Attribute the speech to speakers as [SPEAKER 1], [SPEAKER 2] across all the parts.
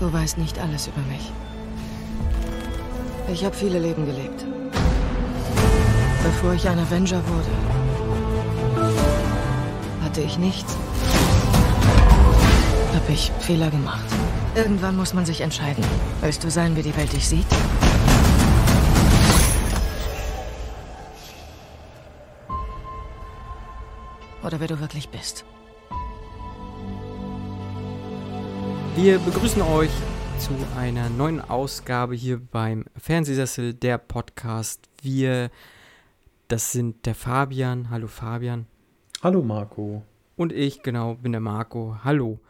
[SPEAKER 1] Du weißt nicht alles über mich. Ich habe viele Leben gelebt. Bevor ich ein Avenger wurde, hatte ich nichts. Hab ich Fehler gemacht. Irgendwann muss man sich entscheiden. Willst du sein, wie die Welt dich sieht? Oder wer du wirklich bist?
[SPEAKER 2] Wir begrüßen euch zu einer neuen Ausgabe hier beim Fernsehsessel, der Podcast. Wir, das sind der Fabian. Hallo Fabian.
[SPEAKER 3] Hallo Marco.
[SPEAKER 2] Und ich, genau, bin der Marco. Hallo.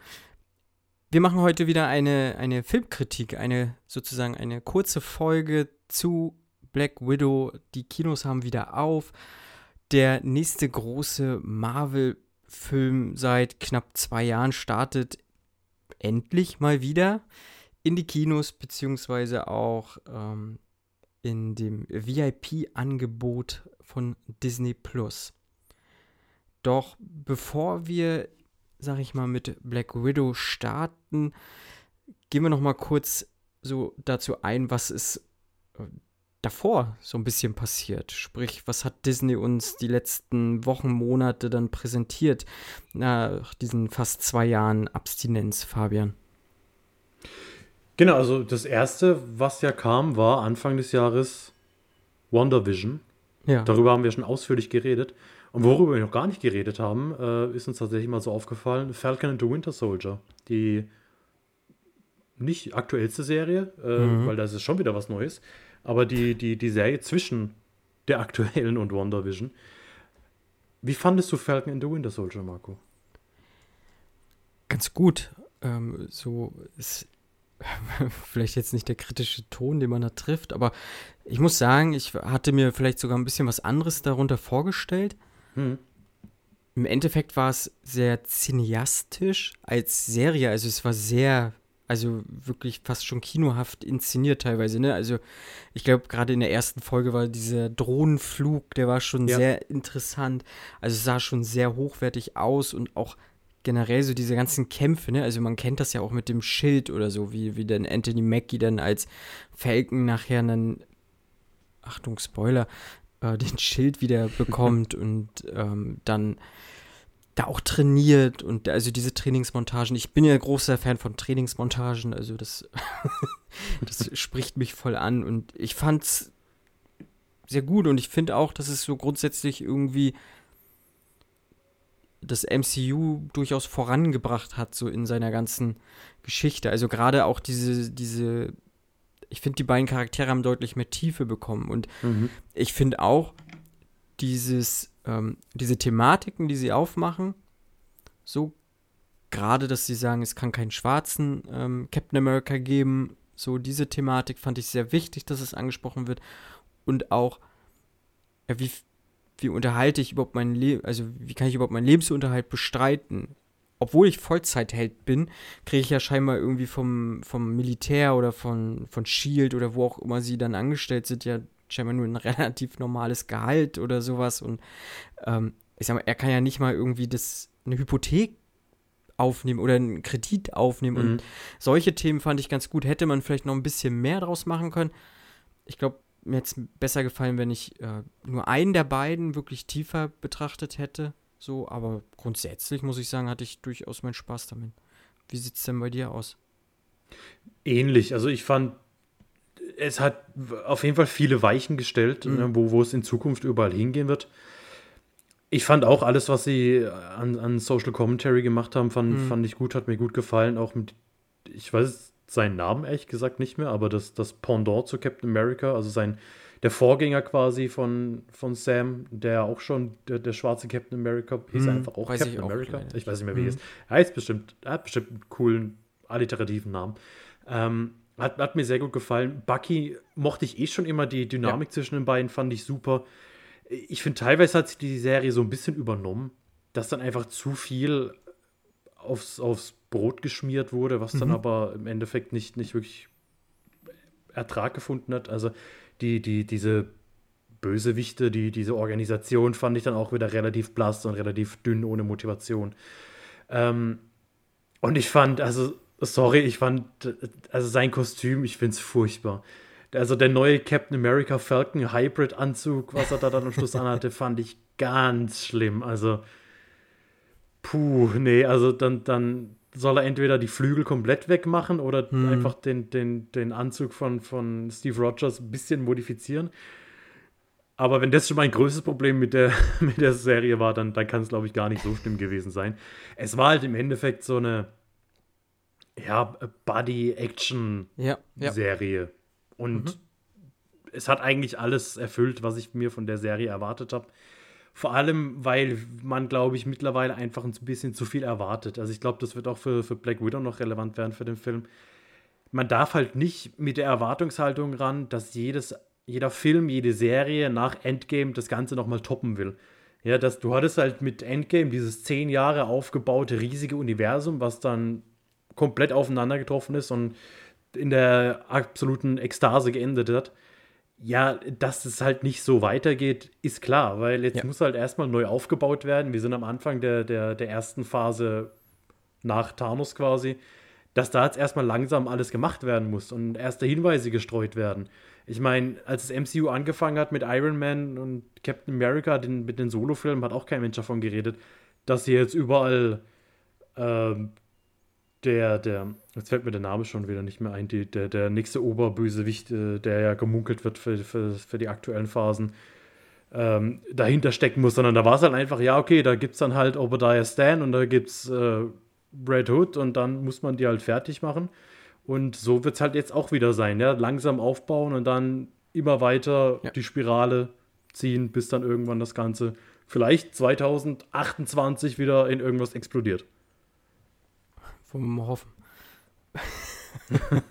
[SPEAKER 2] Wir machen heute wieder eine, eine Filmkritik, eine sozusagen eine kurze Folge zu Black Widow. Die Kinos haben wieder auf. Der nächste große Marvel-Film seit knapp zwei Jahren startet endlich mal wieder in die Kinos, beziehungsweise auch ähm, in dem VIP-Angebot von Disney Plus. Doch bevor wir, sag ich mal, mit Black Widow starten, gehen wir noch mal kurz so dazu ein, was ist davor so ein bisschen passiert. Sprich, was hat Disney uns die letzten Wochen, Monate dann präsentiert nach diesen fast zwei Jahren Abstinenz, Fabian?
[SPEAKER 3] Genau, also das erste, was ja kam, war Anfang des Jahres WandaVision. Ja. Darüber haben wir schon ausführlich geredet. Und worüber wir noch gar nicht geredet haben, äh, ist uns tatsächlich mal so aufgefallen: Falcon and the Winter Soldier. Die nicht aktuellste Serie, äh, mhm. weil da ist schon wieder was Neues aber die, die, die Serie zwischen der aktuellen und WandaVision. Wie fandest du Falcon in the Winter Soldier, Marco?
[SPEAKER 2] Ganz gut. Ähm, so ist vielleicht jetzt nicht der kritische Ton, den man da trifft, aber ich muss sagen, ich hatte mir vielleicht sogar ein bisschen was anderes darunter vorgestellt. Hm. Im Endeffekt war es sehr cineastisch als Serie, also es war sehr also wirklich fast schon kinohaft inszeniert teilweise, ne? Also ich glaube, gerade in der ersten Folge war dieser Drohnenflug, der war schon ja. sehr interessant. Also es sah schon sehr hochwertig aus und auch generell so diese ganzen Kämpfe, ne? Also man kennt das ja auch mit dem Schild oder so, wie, wie dann Anthony Mackie dann als Falcon nachher dann, Achtung, Spoiler, äh, den Schild wieder bekommt und ähm, dann da auch trainiert und also diese Trainingsmontagen. Ich bin ja großer Fan von Trainingsmontagen, also das, das spricht mich voll an und ich fand's sehr gut und ich finde auch, dass es so grundsätzlich irgendwie das MCU durchaus vorangebracht hat, so in seiner ganzen Geschichte. Also gerade auch diese, diese, ich finde, die beiden Charaktere haben deutlich mehr Tiefe bekommen. Und mhm. ich finde auch, dieses, ähm, diese Thematiken, die sie aufmachen, so gerade, dass sie sagen, es kann keinen schwarzen ähm, Captain America geben, so diese Thematik fand ich sehr wichtig, dass es angesprochen wird und auch, ja, wie, wie unterhalte ich überhaupt mein Leben, also wie kann ich überhaupt meinen Lebensunterhalt bestreiten? Obwohl ich Vollzeitheld bin, kriege ich ja scheinbar irgendwie vom, vom Militär oder von, von Shield oder wo auch immer sie dann angestellt sind, ja scheinbar nur ein relativ normales Gehalt oder sowas. Und ähm, ich sag mal, er kann ja nicht mal irgendwie das, eine Hypothek aufnehmen oder einen Kredit aufnehmen. Mhm. Und solche Themen fand ich ganz gut. Hätte man vielleicht noch ein bisschen mehr draus machen können. Ich glaube, mir hätte es besser gefallen, wenn ich äh, nur einen der beiden wirklich tiefer betrachtet hätte. So, aber grundsätzlich muss ich sagen, hatte ich durchaus meinen Spaß damit. Wie sieht es denn bei dir aus?
[SPEAKER 3] Ähnlich. Also ich fand es hat auf jeden Fall viele Weichen gestellt, mhm. Ne, wo, wo es in Zukunft überall hingehen wird. Ich fand auch alles, was sie an, an Social Commentary gemacht haben, fand, mhm. fand ich gut, hat mir gut gefallen. Auch mit, ich weiß seinen Namen ehrlich gesagt nicht mehr, aber das, das Pendant zu Captain America, also sein, der Vorgänger quasi von, von Sam, der auch schon, der, der schwarze Captain America, hieß mhm, einfach auch Captain ich America. Auch ich weiß nicht mehr, wie mhm. er ist. Er heißt bestimmt, er hat bestimmt einen coolen, alliterativen Namen. Ähm, hat, hat, mir sehr gut gefallen. Bucky mochte ich eh schon immer. Die Dynamik ja. zwischen den beiden fand ich super. Ich finde, teilweise hat sich die Serie so ein bisschen übernommen, dass dann einfach zu viel aufs, aufs Brot geschmiert wurde, was dann mhm. aber im Endeffekt nicht, nicht wirklich Ertrag gefunden hat. Also die, die, diese Bösewichte, die, diese Organisation fand ich dann auch wieder relativ blass und relativ dünn, ohne Motivation. Ähm, und ich fand, also sorry, ich fand, also sein Kostüm, ich finde es furchtbar. Also der neue Captain America Falcon Hybrid Anzug, was er da dann am Schluss anhatte, fand ich ganz schlimm. Also, puh, nee, also dann, dann soll er entweder die Flügel komplett wegmachen oder hm. einfach den, den, den Anzug von, von Steve Rogers ein bisschen modifizieren. Aber wenn das schon mein größtes Problem mit der, mit der Serie war, dann, dann kann es, glaube ich, gar nicht so schlimm gewesen sein. Es war halt im Endeffekt so eine ja, Buddy-Action-Serie. Ja. Und mhm. es hat eigentlich alles erfüllt, was ich mir von der Serie erwartet habe. Vor allem, weil man, glaube ich, mittlerweile einfach ein bisschen zu viel erwartet. Also ich glaube, das wird auch für, für Black Widow noch relevant werden für den Film. Man darf halt nicht mit der Erwartungshaltung ran, dass jedes, jeder Film, jede Serie nach Endgame das Ganze nochmal toppen will. Ja, dass du hattest halt mit Endgame dieses zehn Jahre aufgebaute riesige Universum, was dann komplett aufeinander getroffen ist und in der absoluten Ekstase geendet hat. Ja, dass es halt nicht so weitergeht, ist klar, weil jetzt ja. muss halt erstmal neu aufgebaut werden. Wir sind am Anfang der, der, der ersten Phase nach Thanos quasi, dass da jetzt erstmal langsam alles gemacht werden muss und erste Hinweise gestreut werden. Ich meine, als das MCU angefangen hat mit Iron Man und Captain America, den, mit den Solo-Filmen, hat auch kein Mensch davon geredet, dass sie jetzt überall ähm, der, der, jetzt fällt mir der Name schon wieder nicht mehr ein, die, der, der nächste Oberbösewicht, äh, der ja gemunkelt wird für, für, für die aktuellen Phasen, ähm, dahinter stecken muss, sondern da war es halt einfach, ja, okay, da gibt es dann halt Obadiah Stan und da gibt es äh, Red Hood und dann muss man die halt fertig machen. Und so wird es halt jetzt auch wieder sein, ja, langsam aufbauen und dann immer weiter ja. die Spirale ziehen, bis dann irgendwann das Ganze vielleicht 2028 wieder in irgendwas explodiert.
[SPEAKER 2] Vom Hoffen.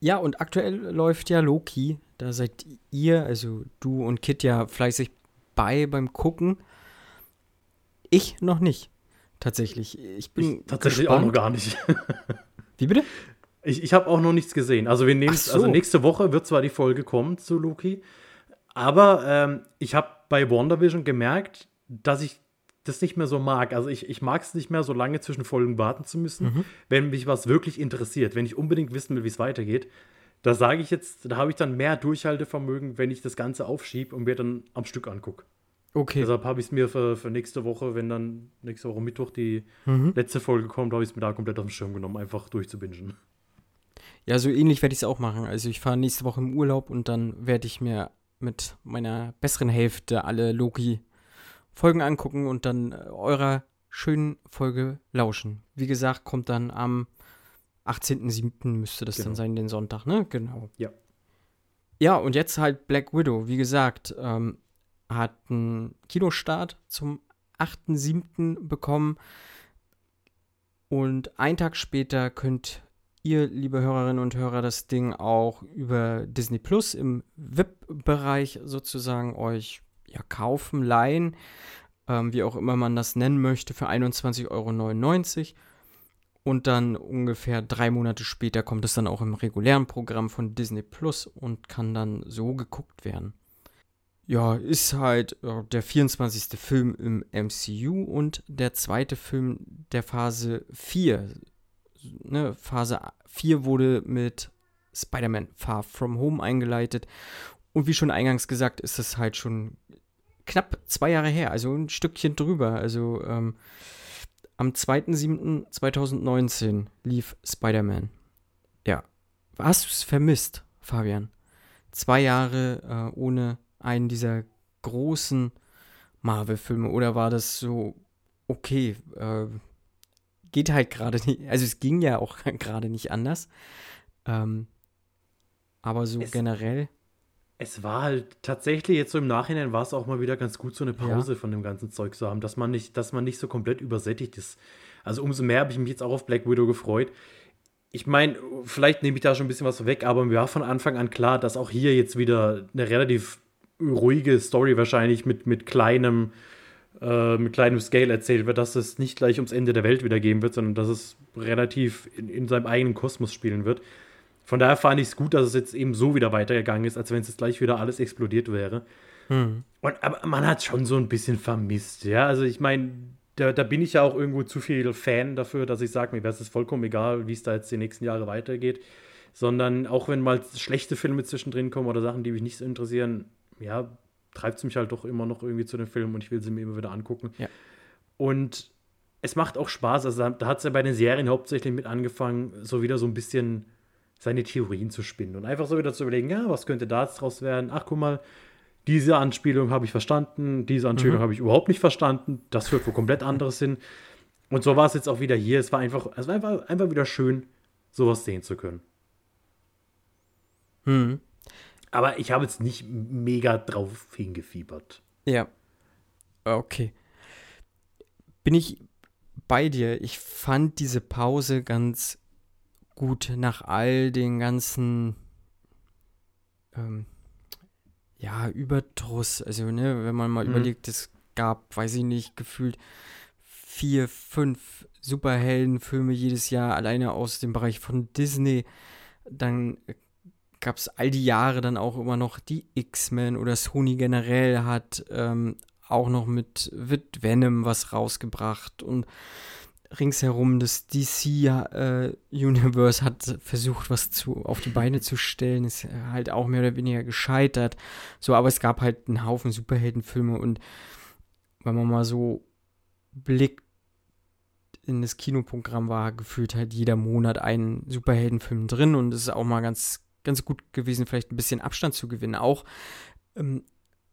[SPEAKER 2] ja, und aktuell läuft ja Loki. Da seid ihr, also du und Kit, ja fleißig bei beim Gucken. Ich noch nicht. Tatsächlich. Ich bin.
[SPEAKER 3] Ich tatsächlich gespannt. auch noch gar nicht.
[SPEAKER 2] Wie bitte?
[SPEAKER 3] Ich, ich habe auch noch nichts gesehen. Also wir nehmen so. also nächste Woche wird zwar die Folge kommen zu Loki, aber ähm, ich habe bei WandaVision gemerkt, dass ich das nicht mehr so mag. Also ich, ich mag es nicht mehr, so lange zwischen Folgen warten zu müssen, mhm. wenn mich was wirklich interessiert, wenn ich unbedingt wissen will, wie es weitergeht. Da sage ich jetzt, da habe ich dann mehr Durchhaltevermögen, wenn ich das Ganze aufschiebe und mir dann am Stück angucke. Okay. Deshalb habe ich es mir für, für nächste Woche, wenn dann nächste Woche Mittwoch die mhm. letzte Folge kommt, habe ich es mir da komplett auf den Schirm genommen, einfach durchzubingen.
[SPEAKER 2] Ja, so ähnlich werde ich es auch machen. Also ich fahre nächste Woche im Urlaub und dann werde ich mir mit meiner besseren Hälfte alle Loki Folgen angucken und dann äh, eurer schönen Folge lauschen. Wie gesagt, kommt dann am 18.07. müsste das genau. dann sein, den Sonntag, ne? Genau.
[SPEAKER 3] Ja.
[SPEAKER 2] Ja, und jetzt halt Black Widow. Wie gesagt, ähm, hat einen Kinostart zum 8.07. bekommen. Und einen Tag später könnt ihr, liebe Hörerinnen und Hörer, das Ding auch über Disney Plus im VIP-Bereich sozusagen euch ja, kaufen, leihen, ähm, wie auch immer man das nennen möchte, für 21,99 Euro. Und dann ungefähr drei Monate später kommt es dann auch im regulären Programm von Disney Plus und kann dann so geguckt werden. Ja, ist halt der 24. Film im MCU und der zweite Film der Phase 4. Ne, Phase 4 wurde mit Spider-Man Far From Home eingeleitet. Und wie schon eingangs gesagt, ist es halt schon knapp zwei Jahre her, also ein Stückchen drüber. Also ähm, am 2.7.2019 lief Spider-Man. Ja. Hast du es vermisst, Fabian? Zwei Jahre äh, ohne einen dieser großen Marvel-Filme oder war das so okay? Äh, geht halt gerade nicht. Also es ging ja auch gerade nicht anders. Ähm, aber so es, generell
[SPEAKER 3] es war halt tatsächlich jetzt so im Nachhinein war es auch mal wieder ganz gut, so eine Pause ja. von dem ganzen Zeug zu haben, dass man nicht, dass man nicht so komplett übersättigt ist. Also umso mehr habe ich mich jetzt auch auf Black Widow gefreut. Ich meine, vielleicht nehme ich da schon ein bisschen was weg, aber mir war von Anfang an klar, dass auch hier jetzt wieder eine relativ ruhige Story wahrscheinlich mit, mit kleinem, äh, mit kleinem Scale erzählt wird, dass es nicht gleich ums Ende der Welt wieder gehen wird, sondern dass es relativ in, in seinem eigenen Kosmos spielen wird. Von daher fand ich es gut, dass es jetzt eben so wieder weitergegangen ist, als wenn es jetzt gleich wieder alles explodiert wäre. Hm. Und, aber man hat schon so ein bisschen vermisst, ja. Also ich meine, da, da bin ich ja auch irgendwo zu viel Fan dafür, dass ich sage, mir wäre es vollkommen egal, wie es da jetzt die nächsten Jahre weitergeht. Sondern auch wenn mal schlechte Filme zwischendrin kommen oder Sachen, die mich nicht so interessieren, ja, treibt es mich halt doch immer noch irgendwie zu den Filmen und ich will sie mir immer wieder angucken.
[SPEAKER 2] Ja.
[SPEAKER 3] Und es macht auch Spaß. Also da hat es ja bei den Serien hauptsächlich mit angefangen, so wieder so ein bisschen seine Theorien zu spinnen und einfach so wieder zu überlegen, ja, was könnte da jetzt draus werden? Ach, guck mal, diese Anspielung habe ich verstanden, diese Anspielung mhm. habe ich überhaupt nicht verstanden, das führt wo komplett anderes hin. Und so war es jetzt auch wieder hier. Es war einfach, es war einfach, einfach wieder schön, sowas sehen zu können.
[SPEAKER 2] Mhm.
[SPEAKER 3] Aber ich habe jetzt nicht mega drauf hingefiebert.
[SPEAKER 2] Ja. Okay. Bin ich bei dir. Ich fand diese Pause ganz gut nach all den ganzen ähm, ja, Überdruss. Also, ne, wenn man mal mhm. überlegt, es gab, weiß ich nicht, gefühlt vier, fünf Superheldenfilme jedes Jahr alleine aus dem Bereich von Disney. Dann gab es all die Jahre dann auch immer noch die X-Men oder Sony generell hat ähm, auch noch mit, mit Venom was rausgebracht und ringsherum das DC-Universe äh, hat versucht, was zu, auf die Beine zu stellen, ist halt auch mehr oder weniger gescheitert. So, aber es gab halt einen Haufen Superheldenfilme und wenn man mal so blickt in das Kinoprogramm war gefühlt halt jeder Monat ein Superheldenfilm drin und es ist auch mal ganz, ganz gut gewesen, vielleicht ein bisschen Abstand zu gewinnen. Auch ähm,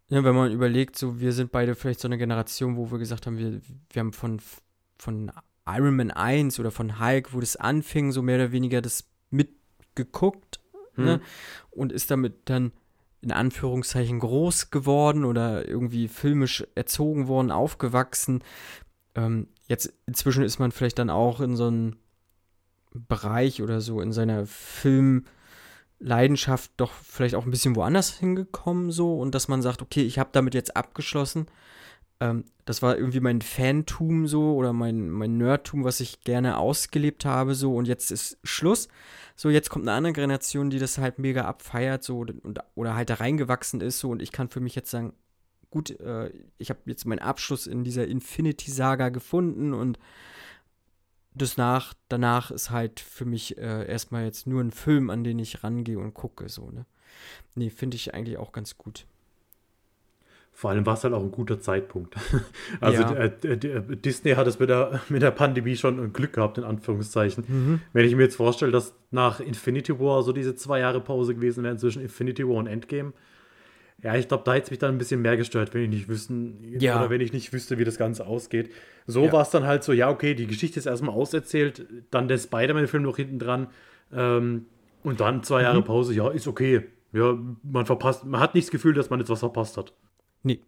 [SPEAKER 2] ja, wenn man überlegt, so wir sind beide vielleicht so eine Generation, wo wir gesagt haben, wir, wir haben von, von Iron Man 1 oder von Hulk, wo das anfing, so mehr oder weniger das mitgeguckt hm. ne? und ist damit dann in Anführungszeichen groß geworden oder irgendwie filmisch erzogen worden, aufgewachsen. Ähm, jetzt inzwischen ist man vielleicht dann auch in so einem Bereich oder so in seiner Filmleidenschaft doch vielleicht auch ein bisschen woanders hingekommen so und dass man sagt, okay, ich habe damit jetzt abgeschlossen ähm, das war irgendwie mein Fantum so oder mein, mein Nerdtum, was ich gerne ausgelebt habe so und jetzt ist Schluss. So, jetzt kommt eine andere Generation, die das halt mega abfeiert so und, oder halt da reingewachsen ist so und ich kann für mich jetzt sagen, gut, äh, ich habe jetzt meinen Abschluss in dieser Infinity-Saga gefunden und das nach, danach ist halt für mich äh, erstmal jetzt nur ein Film, an den ich rangehe und gucke, so, ne? Nee, finde ich eigentlich auch ganz gut.
[SPEAKER 3] Vor allem war es halt auch ein guter Zeitpunkt. Also ja. äh, Disney hat es mit der, mit der Pandemie schon Glück gehabt, in Anführungszeichen. Mhm. Wenn ich mir jetzt vorstelle, dass nach Infinity War so diese zwei Jahre Pause gewesen wären zwischen Infinity War und Endgame, ja, ich glaube, da hätte es mich dann ein bisschen mehr gestört, wenn ich nicht wüssten, ja. oder wenn ich nicht wüsste, wie das Ganze ausgeht. So ja. war es dann halt so, ja, okay, die Geschichte ist erstmal auserzählt, dann der Spider-Man-Film noch hinten dran ähm, und dann zwei Jahre mhm. Pause, ja, ist okay. Ja, man verpasst, man hat nicht das Gefühl, dass man jetzt was verpasst hat.
[SPEAKER 2] Nee.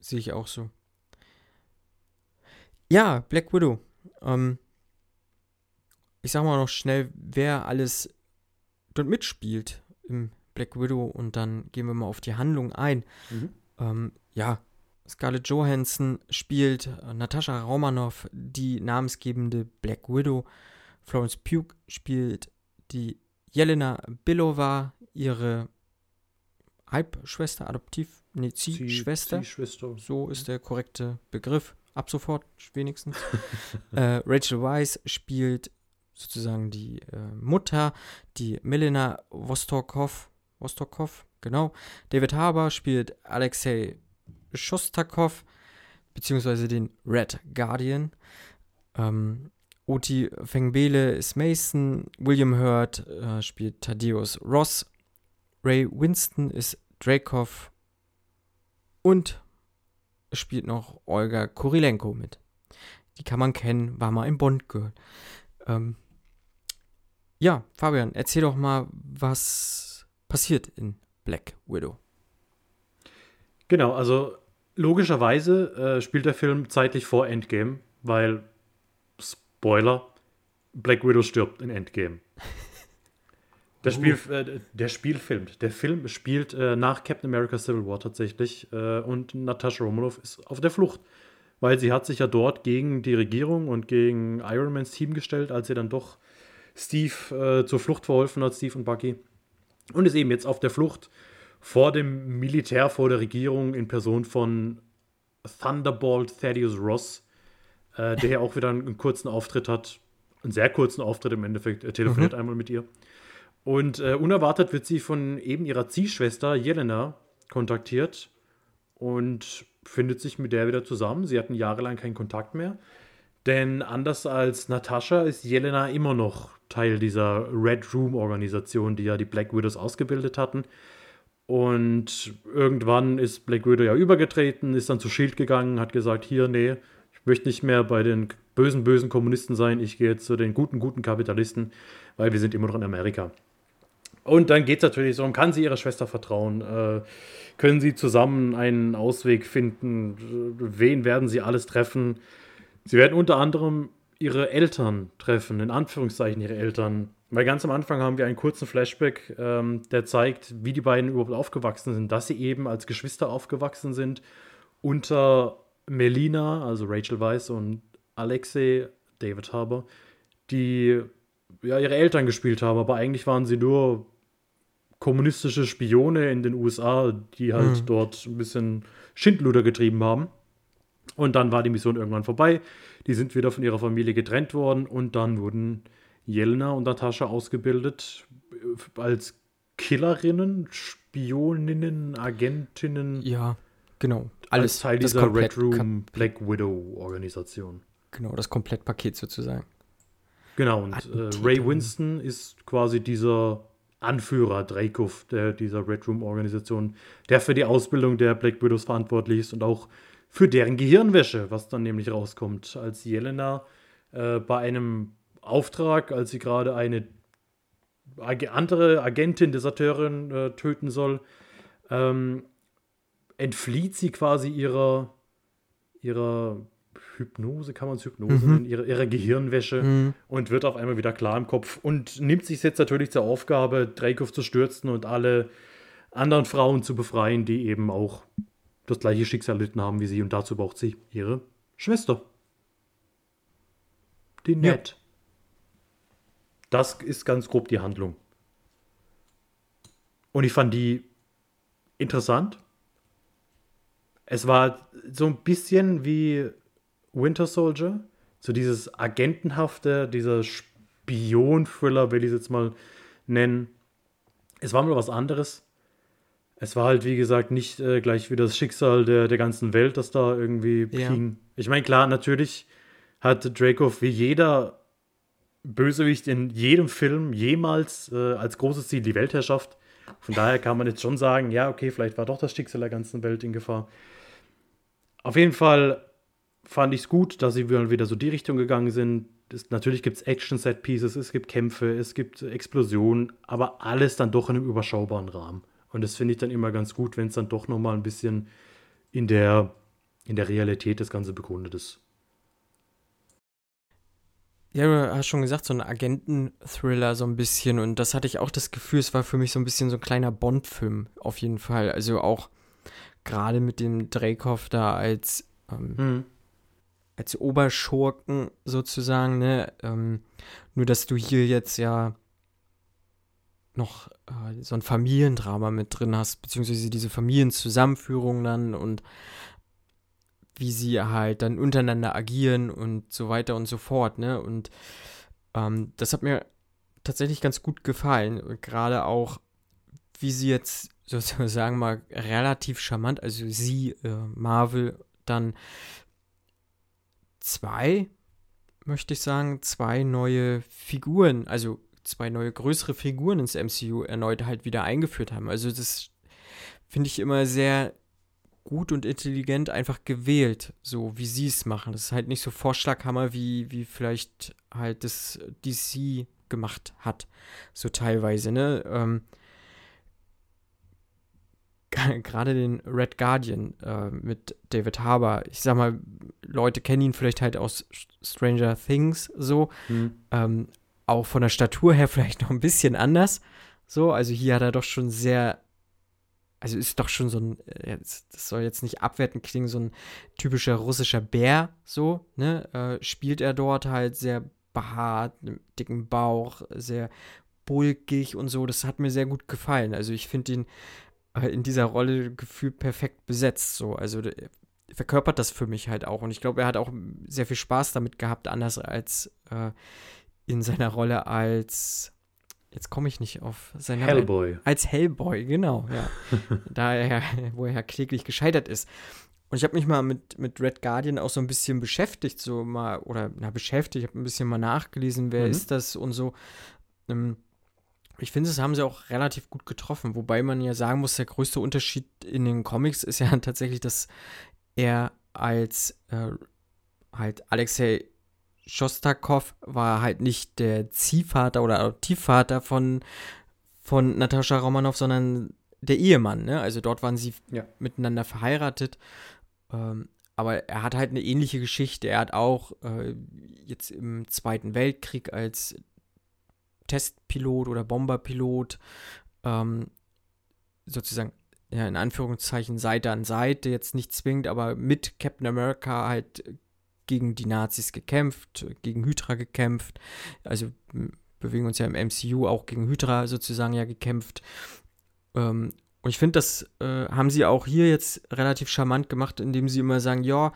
[SPEAKER 2] Sehe ich auch so. Ja, Black Widow. Ähm, ich sag mal noch schnell, wer alles dort mitspielt im Black Widow und dann gehen wir mal auf die Handlung ein. Mhm. Ähm, ja, Scarlett Johansson spielt äh, Natascha Romanoff, die namensgebende Black Widow. Florence Pugh spielt die Jelena Bilova, ihre Halbschwester, Adoptiv, nee, Ziehschwester. Ziehschwester. So ist der korrekte Begriff. Ab sofort wenigstens. äh, Rachel Weisz spielt sozusagen die äh, Mutter, die Melina Vostokov. Vostokov, genau. David Harbour spielt Alexei Shostakov, beziehungsweise den Red Guardian. Ähm, Oti Fengbele ist Mason, William Hurt äh, spielt Thaddeus Ross, Ray Winston ist Dreykov und es spielt noch Olga Kurilenko mit. Die kann man kennen, war mal im Bond Girl. Ähm, ja, Fabian, erzähl doch mal, was passiert in Black Widow.
[SPEAKER 3] Genau, also logischerweise äh, spielt der Film zeitlich vor Endgame, weil Spoiler, Black Widow stirbt in Endgame. Der, Spiel, äh, der Spielfilm, der Film spielt äh, nach Captain America Civil War tatsächlich äh, und Natascha Romanoff ist auf der Flucht, weil sie hat sich ja dort gegen die Regierung und gegen Iron Mans Team gestellt, als sie dann doch Steve äh, zur Flucht verholfen hat, Steve und Bucky. Und ist eben jetzt auf der Flucht vor dem Militär, vor der Regierung in Person von Thunderbolt Thaddeus Ross, äh, der ja auch wieder einen, einen, kurzen Auftritt hat. Einen sehr kurzen Auftritt im Endeffekt. Er telefoniert mhm. einmal mit ihr. Und äh, unerwartet wird sie von eben ihrer Ziehschwester Jelena kontaktiert und findet sich mit der wieder zusammen. Sie hatten jahrelang keinen Kontakt mehr. Denn anders als Natascha ist Jelena immer noch Teil dieser Red Room Organisation, die ja die Black Widows ausgebildet hatten. Und irgendwann ist Black Widow ja übergetreten, ist dann zu Shield gegangen, hat gesagt, hier, nee, ich möchte nicht mehr bei den bösen, bösen Kommunisten sein, ich gehe jetzt zu den guten, guten Kapitalisten, weil wir sind immer noch in Amerika. Und dann geht es natürlich so, kann sie ihrer Schwester vertrauen? Äh, können sie zusammen einen Ausweg finden? Wen werden sie alles treffen? Sie werden unter anderem ihre Eltern treffen, in Anführungszeichen ihre Eltern. Weil ganz am Anfang haben wir einen kurzen Flashback, ähm, der zeigt, wie die beiden überhaupt aufgewachsen sind, dass sie eben als Geschwister aufgewachsen sind unter Melina, also Rachel Weiss und Alexei, David Harbour, die ja ihre Eltern gespielt haben, aber eigentlich waren sie nur kommunistische Spione in den USA, die halt mhm. dort ein bisschen Schindluder getrieben haben. Und dann war die Mission irgendwann vorbei. Die sind wieder von ihrer Familie getrennt worden und dann wurden Jelena und Natascha ausgebildet äh, als Killerinnen, Spioninnen, Agentinnen.
[SPEAKER 2] Ja, genau.
[SPEAKER 3] Alles als Teil dieser Red Room Black Widow Organisation.
[SPEAKER 2] Genau, das Komplettpaket sozusagen.
[SPEAKER 3] Genau, und äh, Ray Winston ist quasi dieser Anführer Dreykov dieser Red Room Organisation, der für die Ausbildung der Black Widows verantwortlich ist und auch für deren Gehirnwäsche, was dann nämlich rauskommt, als Jelena äh, bei einem Auftrag, als sie gerade eine Ag andere Agentin, Deserteurin äh, töten soll, ähm, entflieht sie quasi ihrer, ihrer Hypnose, kann man es Hypnose mhm. nennen, ihre, ihre Gehirnwäsche mhm. und wird auf einmal wieder klar im Kopf und nimmt sich jetzt natürlich zur Aufgabe, Dreykov zu stürzen und alle anderen Frauen zu befreien, die eben auch das gleiche Schicksal erlitten haben wie sie und dazu braucht sie ihre Schwester. Die Ned. Ja. Das ist ganz grob die Handlung. Und ich fand die interessant. Es war so ein bisschen wie Winter Soldier. So dieses Agentenhafte, dieser Spion-Thriller, will ich es jetzt mal nennen. Es war mal was anderes. Es war halt, wie gesagt, nicht äh, gleich wie das Schicksal der, der ganzen Welt, das da irgendwie ja. ging. Ich meine, klar, natürlich hat Dracov wie jeder Bösewicht in jedem Film jemals äh, als großes Ziel die Weltherrschaft. Von daher kann man jetzt schon sagen, ja, okay, vielleicht war doch das Schicksal der ganzen Welt in Gefahr. Auf jeden Fall fand ich es gut, dass sie wieder so die Richtung gegangen sind. Das, natürlich gibt es Action-Set-Pieces, es gibt Kämpfe, es gibt Explosionen, aber alles dann doch in einem überschaubaren Rahmen. Und das finde ich dann immer ganz gut, wenn es dann doch nochmal ein bisschen in der, in der Realität das Ganze begründet ist.
[SPEAKER 2] Ja, du hast schon gesagt, so ein Agenten-Thriller so ein bisschen. Und das hatte ich auch das Gefühl, es war für mich so ein bisschen so ein kleiner Bond-Film, auf jeden Fall. Also auch gerade mit dem Dreykov da als, ähm, hm. Als Oberschurken sozusagen, ne? Ähm, nur, dass du hier jetzt ja noch äh, so ein Familiendrama mit drin hast, beziehungsweise diese Familienzusammenführung dann und wie sie halt dann untereinander agieren und so weiter und so fort, ne? Und ähm, das hat mir tatsächlich ganz gut gefallen. Gerade auch, wie sie jetzt sozusagen mal relativ charmant, also sie, äh, Marvel, dann zwei, möchte ich sagen, zwei neue Figuren, also zwei neue größere Figuren ins MCU erneut halt wieder eingeführt haben. Also das finde ich immer sehr gut und intelligent einfach gewählt, so wie sie es machen. Das ist halt nicht so Vorschlaghammer, wie, wie vielleicht halt das DC gemacht hat, so teilweise, ne? Ähm, Gerade den Red Guardian äh, mit David Harbour. Ich sag mal, Leute kennen ihn vielleicht halt aus Stranger Things so. Hm. Ähm, auch von der Statur her vielleicht noch ein bisschen anders. So, also hier hat er doch schon sehr also ist doch schon so ein, äh, das soll jetzt nicht abwertend klingen, so ein typischer russischer Bär, so, ne, äh, spielt er dort halt sehr behaart, mit dicken Bauch, sehr bulkig und so, das hat mir sehr gut gefallen. Also ich finde ihn in dieser Rolle gefühlt perfekt besetzt, so, also verkörpert das für mich halt auch. Und ich glaube, er hat auch sehr viel Spaß damit gehabt, anders als äh, in seiner Rolle als jetzt komme ich nicht auf seine
[SPEAKER 3] Hellboy.
[SPEAKER 2] Als Hellboy, genau, ja. da er, wo er kläglich gescheitert ist. Und ich habe mich mal mit, mit Red Guardian auch so ein bisschen beschäftigt, so mal, oder na, beschäftigt, ich habe ein bisschen mal nachgelesen, wer mhm. ist das und so. Ähm, ich finde, das haben sie auch relativ gut getroffen, wobei man ja sagen muss, der größte Unterschied in den Comics ist ja tatsächlich, dass er als äh, halt Alexei Shostakov war halt nicht der Ziehvater oder Adoptivvater von, von Natascha Romanow, sondern der Ehemann. Ne? Also dort waren sie ja. miteinander verheiratet. Ähm, aber er hat halt eine ähnliche Geschichte. Er hat auch äh, jetzt im Zweiten Weltkrieg als Testpilot oder Bomberpilot ähm, sozusagen ja, in Anführungszeichen Seite an Seite, jetzt nicht zwingend, aber mit Captain America halt gegen die Nazis gekämpft, gegen Hydra gekämpft. Also bewegen uns ja im MCU auch gegen Hydra sozusagen ja gekämpft. Ähm, und ich finde, das äh, haben sie auch hier jetzt relativ charmant gemacht, indem sie immer sagen, ja,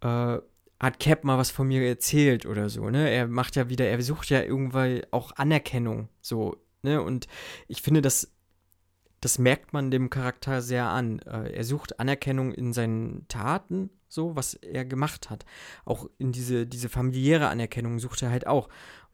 [SPEAKER 2] äh, hat Cap mal was von mir erzählt oder so, ne? Er macht ja wieder, er sucht ja irgendwann auch Anerkennung, so, ne? Und ich finde, das, das merkt man dem Charakter sehr an. Äh, er sucht Anerkennung in seinen Taten so, was er gemacht hat. Auch in diese, diese familiäre Anerkennung sucht er halt auch,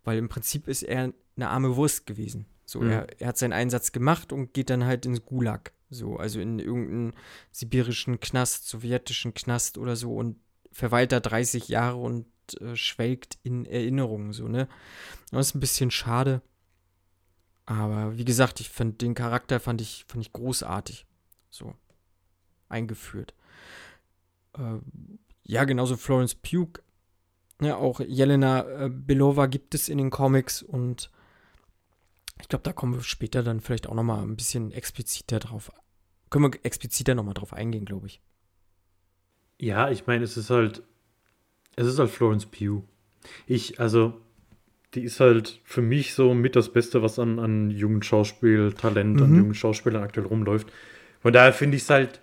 [SPEAKER 2] weil im Prinzip ist er eine arme Wurst gewesen. So, mhm. er, er hat seinen Einsatz gemacht und geht dann halt ins Gulag. So, also in irgendeinen sibirischen Knast, sowjetischen Knast oder so und verweilt da 30 Jahre und äh, schwelgt in Erinnerungen, so, ne? Das ist ein bisschen schade. Aber wie gesagt, ich fand den Charakter fand ich, fand ich großartig. So. Eingeführt. Äh, ja, genauso Florence Pugh. Ja, auch Jelena äh, Belova gibt es in den Comics und ich glaube, da kommen wir später dann vielleicht auch noch mal ein bisschen expliziter drauf. Können wir expliziter noch mal drauf eingehen, glaube ich.
[SPEAKER 3] Ja, ich meine, es ist halt, es ist halt Florence Pugh. Ich, also, die ist halt für mich so mit das Beste, was an, an jungen Schauspieltalent, mhm. an jungen Schauspielern aktuell rumläuft. Von daher finde ich es halt,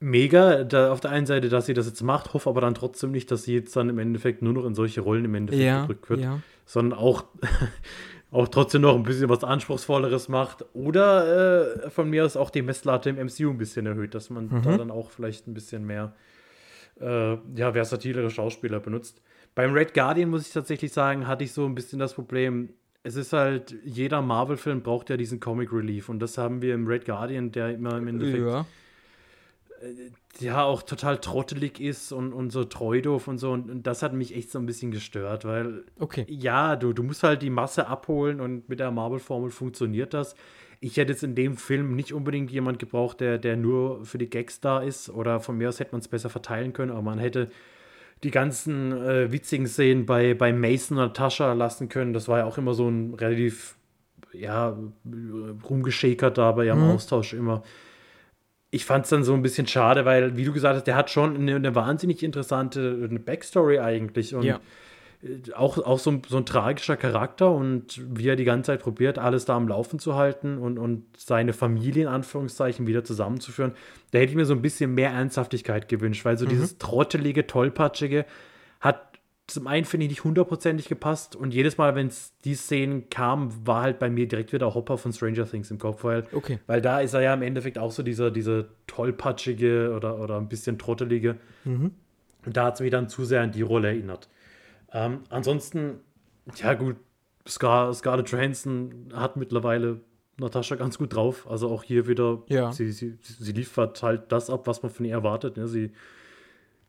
[SPEAKER 3] mega da auf der einen Seite, dass sie das jetzt macht, hoffe aber dann trotzdem nicht, dass sie jetzt dann im Endeffekt nur noch in solche Rollen im Endeffekt ja, gedrückt wird, ja. sondern auch, auch trotzdem noch ein bisschen was Anspruchsvolleres macht oder äh, von mir aus auch die Messlatte im MCU ein bisschen erhöht, dass man mhm. da dann auch vielleicht ein bisschen mehr äh, ja, versatilere Schauspieler benutzt. Beim Red Guardian muss ich tatsächlich sagen, hatte ich so ein bisschen das Problem, es ist halt, jeder Marvel-Film braucht ja diesen Comic Relief und das haben wir im Red Guardian, der immer im Endeffekt ja ja auch total trottelig ist und, und so treu doof und so. Und, und, das hat mich echt so ein bisschen gestört, weil
[SPEAKER 2] okay.
[SPEAKER 3] ja, du, du musst halt die Masse abholen und mit der Marvel-Formel funktioniert das. Ich hätte jetzt in dem Film nicht unbedingt jemand gebraucht, der, der nur für die Gags da ist. Oder von mir aus hätte man es besser verteilen können, aber man hätte die ganzen äh, witzigen Szenen bei, bei Mason und Tascha lassen können. Das war ja auch immer so ein relativ, ja, rumgeschäkert da bei ihrem mhm. Austausch immer ich fand es dann so ein bisschen schade, weil, wie du gesagt hast, der hat schon eine, eine wahnsinnig interessante eine Backstory eigentlich. Und ja. Äh, auch, auch so, ein, so ein tragischer Charakter und wie er die ganze Zeit probiert, alles da am Laufen zu halten und, und seine Familie in Anführungszeichen wieder zusammenzuführen. Da hätte ich mir so ein bisschen mehr Ernsthaftigkeit gewünscht, weil so mhm. dieses trottelige, tollpatschige hat zum einen finde ich nicht hundertprozentig gepasst und jedes Mal, wenn es die Szenen kam, war halt bei mir direkt wieder Hopper von Stranger Things im Kopf, weil,
[SPEAKER 2] okay.
[SPEAKER 3] weil da ist er ja im Endeffekt auch so dieser, dieser tollpatschige oder, oder ein bisschen trottelige. Mhm. Und da hat es mich dann zu sehr an die Rolle erinnert. Ähm, ansonsten, ja gut, Scar, Scarlett Johansson hat mittlerweile Natascha ganz gut drauf. Also auch hier wieder,
[SPEAKER 2] ja.
[SPEAKER 3] sie, sie, sie liefert halt das ab, was man von ihr erwartet. Ne? Sie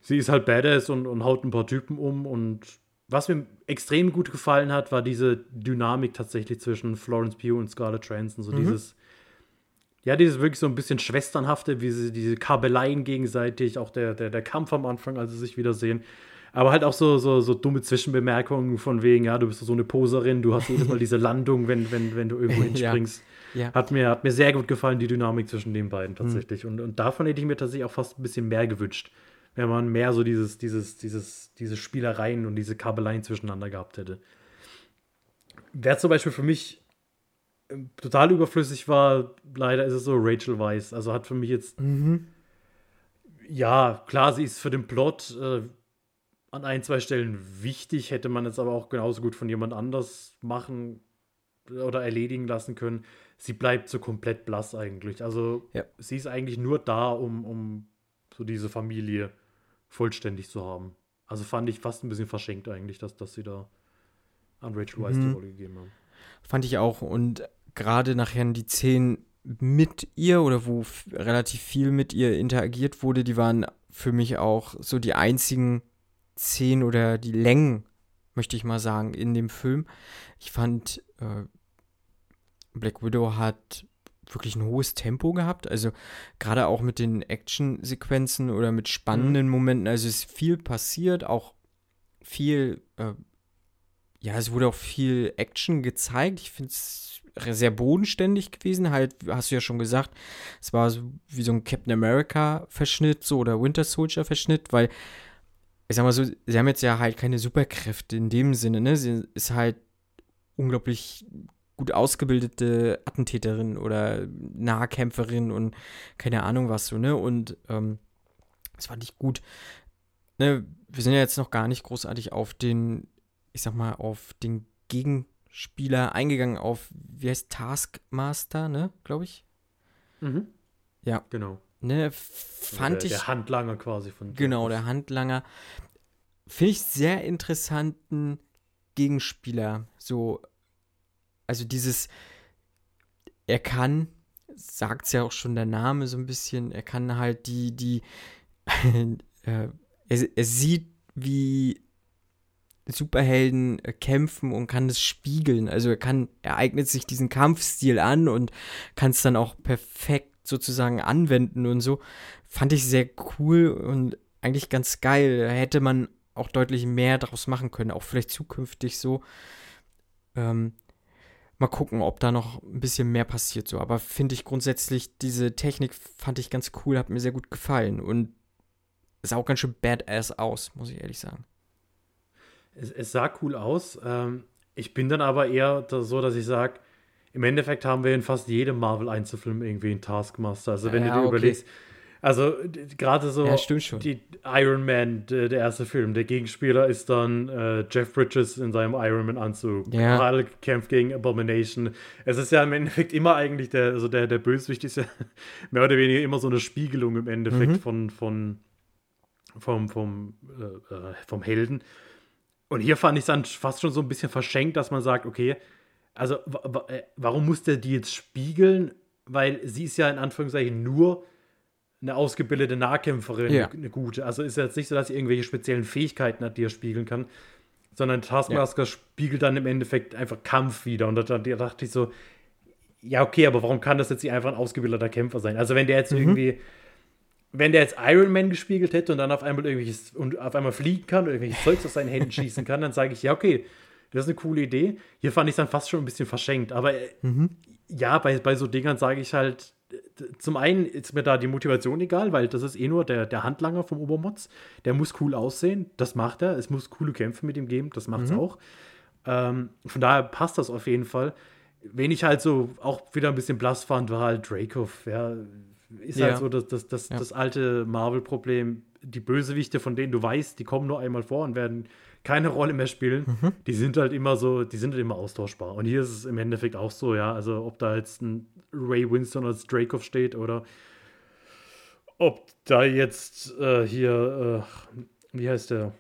[SPEAKER 3] sie ist halt badass und, und haut ein paar Typen um. Und was mir extrem gut gefallen hat, war diese Dynamik tatsächlich zwischen Florence Pugh und Scarlett Johansson. So mhm. dieses, ja, dieses wirklich so ein bisschen Schwesternhafte, wie sie diese Kabeleien gegenseitig, auch der, der, der Kampf am Anfang, als sie sich wiedersehen. Aber halt auch so, so, so dumme Zwischenbemerkungen von wegen, ja, du bist so eine Poserin, du hast jedes Mal diese Landung, wenn, wenn, wenn du irgendwo hinspringst.
[SPEAKER 2] ja, ja.
[SPEAKER 3] Hat, mir, hat mir sehr gut gefallen, die Dynamik zwischen den beiden tatsächlich. Mhm. Und, und davon hätte ich mir tatsächlich auch fast ein bisschen mehr gewünscht wenn man mehr so dieses, dieses, dieses, diese Spielereien und diese Kabeleien zwischeneinander gehabt hätte. Wer zum Beispiel für mich ähm, total überflüssig war, leider ist es so Rachel Weisz. Also hat für mich jetzt. Mhm. ja, klar, sie ist für den Plot äh, an ein, zwei Stellen wichtig, hätte man jetzt aber auch genauso gut von jemand anders machen oder erledigen lassen können. Sie bleibt so komplett blass eigentlich. Also ja. sie ist eigentlich nur da, um, um so diese Familie vollständig zu haben. Also fand ich fast ein bisschen verschenkt eigentlich, dass, dass sie da an Rachel Weisz mhm. die Rolle gegeben haben.
[SPEAKER 2] Fand ich auch. Und gerade nachher die Szenen mit ihr oder wo relativ viel mit ihr interagiert wurde, die waren für mich auch so die einzigen Szenen oder die Längen, möchte ich mal sagen, in dem Film. Ich fand, äh, Black Widow hat wirklich ein hohes Tempo gehabt. Also gerade auch mit den Action-Sequenzen oder mit spannenden mhm. Momenten. Also es ist viel passiert, auch viel, äh, ja, es wurde auch viel Action gezeigt. Ich finde es sehr bodenständig gewesen. Halt, hast du ja schon gesagt, es war so wie so ein Captain America-Verschnitt so oder Winter Soldier-Verschnitt, weil ich sag mal so, sie haben jetzt ja halt keine Superkräfte in dem Sinne, ne? Sie ist halt unglaublich gut ausgebildete Attentäterin oder Nahkämpferin und keine Ahnung was so, ne? Und ähm, das fand ich gut. Ne, wir sind ja jetzt noch gar nicht großartig auf den, ich sag mal, auf den Gegenspieler eingegangen, auf, wie heißt Taskmaster, ne, glaube ich?
[SPEAKER 3] Mhm.
[SPEAKER 2] Ja.
[SPEAKER 3] Genau.
[SPEAKER 2] Ne, fand
[SPEAKER 3] der,
[SPEAKER 2] ich.
[SPEAKER 3] Der Handlanger quasi von.
[SPEAKER 2] Genau, der Handlanger. Finde ich sehr interessanten Gegenspieler. So, also dieses, er kann, sagt es ja auch schon der Name so ein bisschen, er kann halt die, die, äh, er, er sieht, wie Superhelden äh, kämpfen und kann es spiegeln. Also er kann, er eignet sich diesen Kampfstil an und kann es dann auch perfekt sozusagen anwenden und so. Fand ich sehr cool und eigentlich ganz geil. Da hätte man auch deutlich mehr daraus machen können, auch vielleicht zukünftig so. Ähm, mal gucken, ob da noch ein bisschen mehr passiert so. Aber finde ich grundsätzlich, diese Technik fand ich ganz cool, hat mir sehr gut gefallen und sah auch ganz schön badass aus, muss ich ehrlich sagen.
[SPEAKER 3] Es, es sah cool aus. Ähm, ich bin dann aber eher so, dass ich sage, im Endeffekt haben wir in fast jedem Marvel-Einzelfilm irgendwie einen Taskmaster. Also wenn ja, du dir okay. überlegst, also gerade so
[SPEAKER 2] ja,
[SPEAKER 3] die Iron Man, der, der, erste Film, der Gegenspieler ist dann äh, Jeff Bridges in seinem Iron Man Anzug.
[SPEAKER 2] Ja.
[SPEAKER 3] Hulk kämpft gegen Abomination. Es ist ja im Endeffekt immer eigentlich der, also der, der Bösewicht ist ja mehr oder weniger immer so eine Spiegelung im Endeffekt mhm. von, von vom, vom, äh, äh vom Helden. Und hier fand ich es dann fast schon so ein bisschen verschenkt, dass man sagt, okay, also äh, warum muss der die jetzt spiegeln? Weil sie ist ja in Anführungszeichen nur eine ausgebildete Nahkämpferin, ja. eine gute. Also ist jetzt nicht so, dass sie irgendwelche speziellen Fähigkeiten hat, die er spiegeln kann, sondern Taskmaster ja. spiegelt dann im Endeffekt einfach Kampf wieder. Und da, da dachte ich so, ja, okay, aber warum kann das jetzt nicht einfach ein ausgebildeter Kämpfer sein? Also wenn der jetzt mhm. irgendwie, wenn der jetzt Iron Man gespiegelt hätte und dann auf einmal irgendwelches und auf einmal fliegen kann und irgendwelches Zeugs aus seinen Händen schießen kann, dann sage ich, ja, okay, das ist eine coole Idee. Hier fand ich es dann fast schon ein bisschen verschenkt. Aber äh, mhm. ja, bei, bei so Dingern sage ich halt, zum einen ist mir da die Motivation egal, weil das ist eh nur der, der Handlanger vom Obermotz. Der muss cool aussehen, das macht er. Es muss coole Kämpfe mit ihm geben, das macht es mhm. auch. Ähm, von daher passt das auf jeden Fall. Wen ich halt so auch wieder ein bisschen blass fand, war halt Dracov. Ja, ist ja. halt so das, das, das, ja. das alte Marvel-Problem. Die Bösewichte, von denen du weißt, die kommen nur einmal vor und werden keine Rolle mehr spielen. Mhm. Die sind halt immer so, die sind halt immer austauschbar. Und hier ist es im Endeffekt auch so, ja. Also ob da jetzt ein Ray Winston als Dracov steht oder ob da jetzt äh, hier, äh, wie heißt der?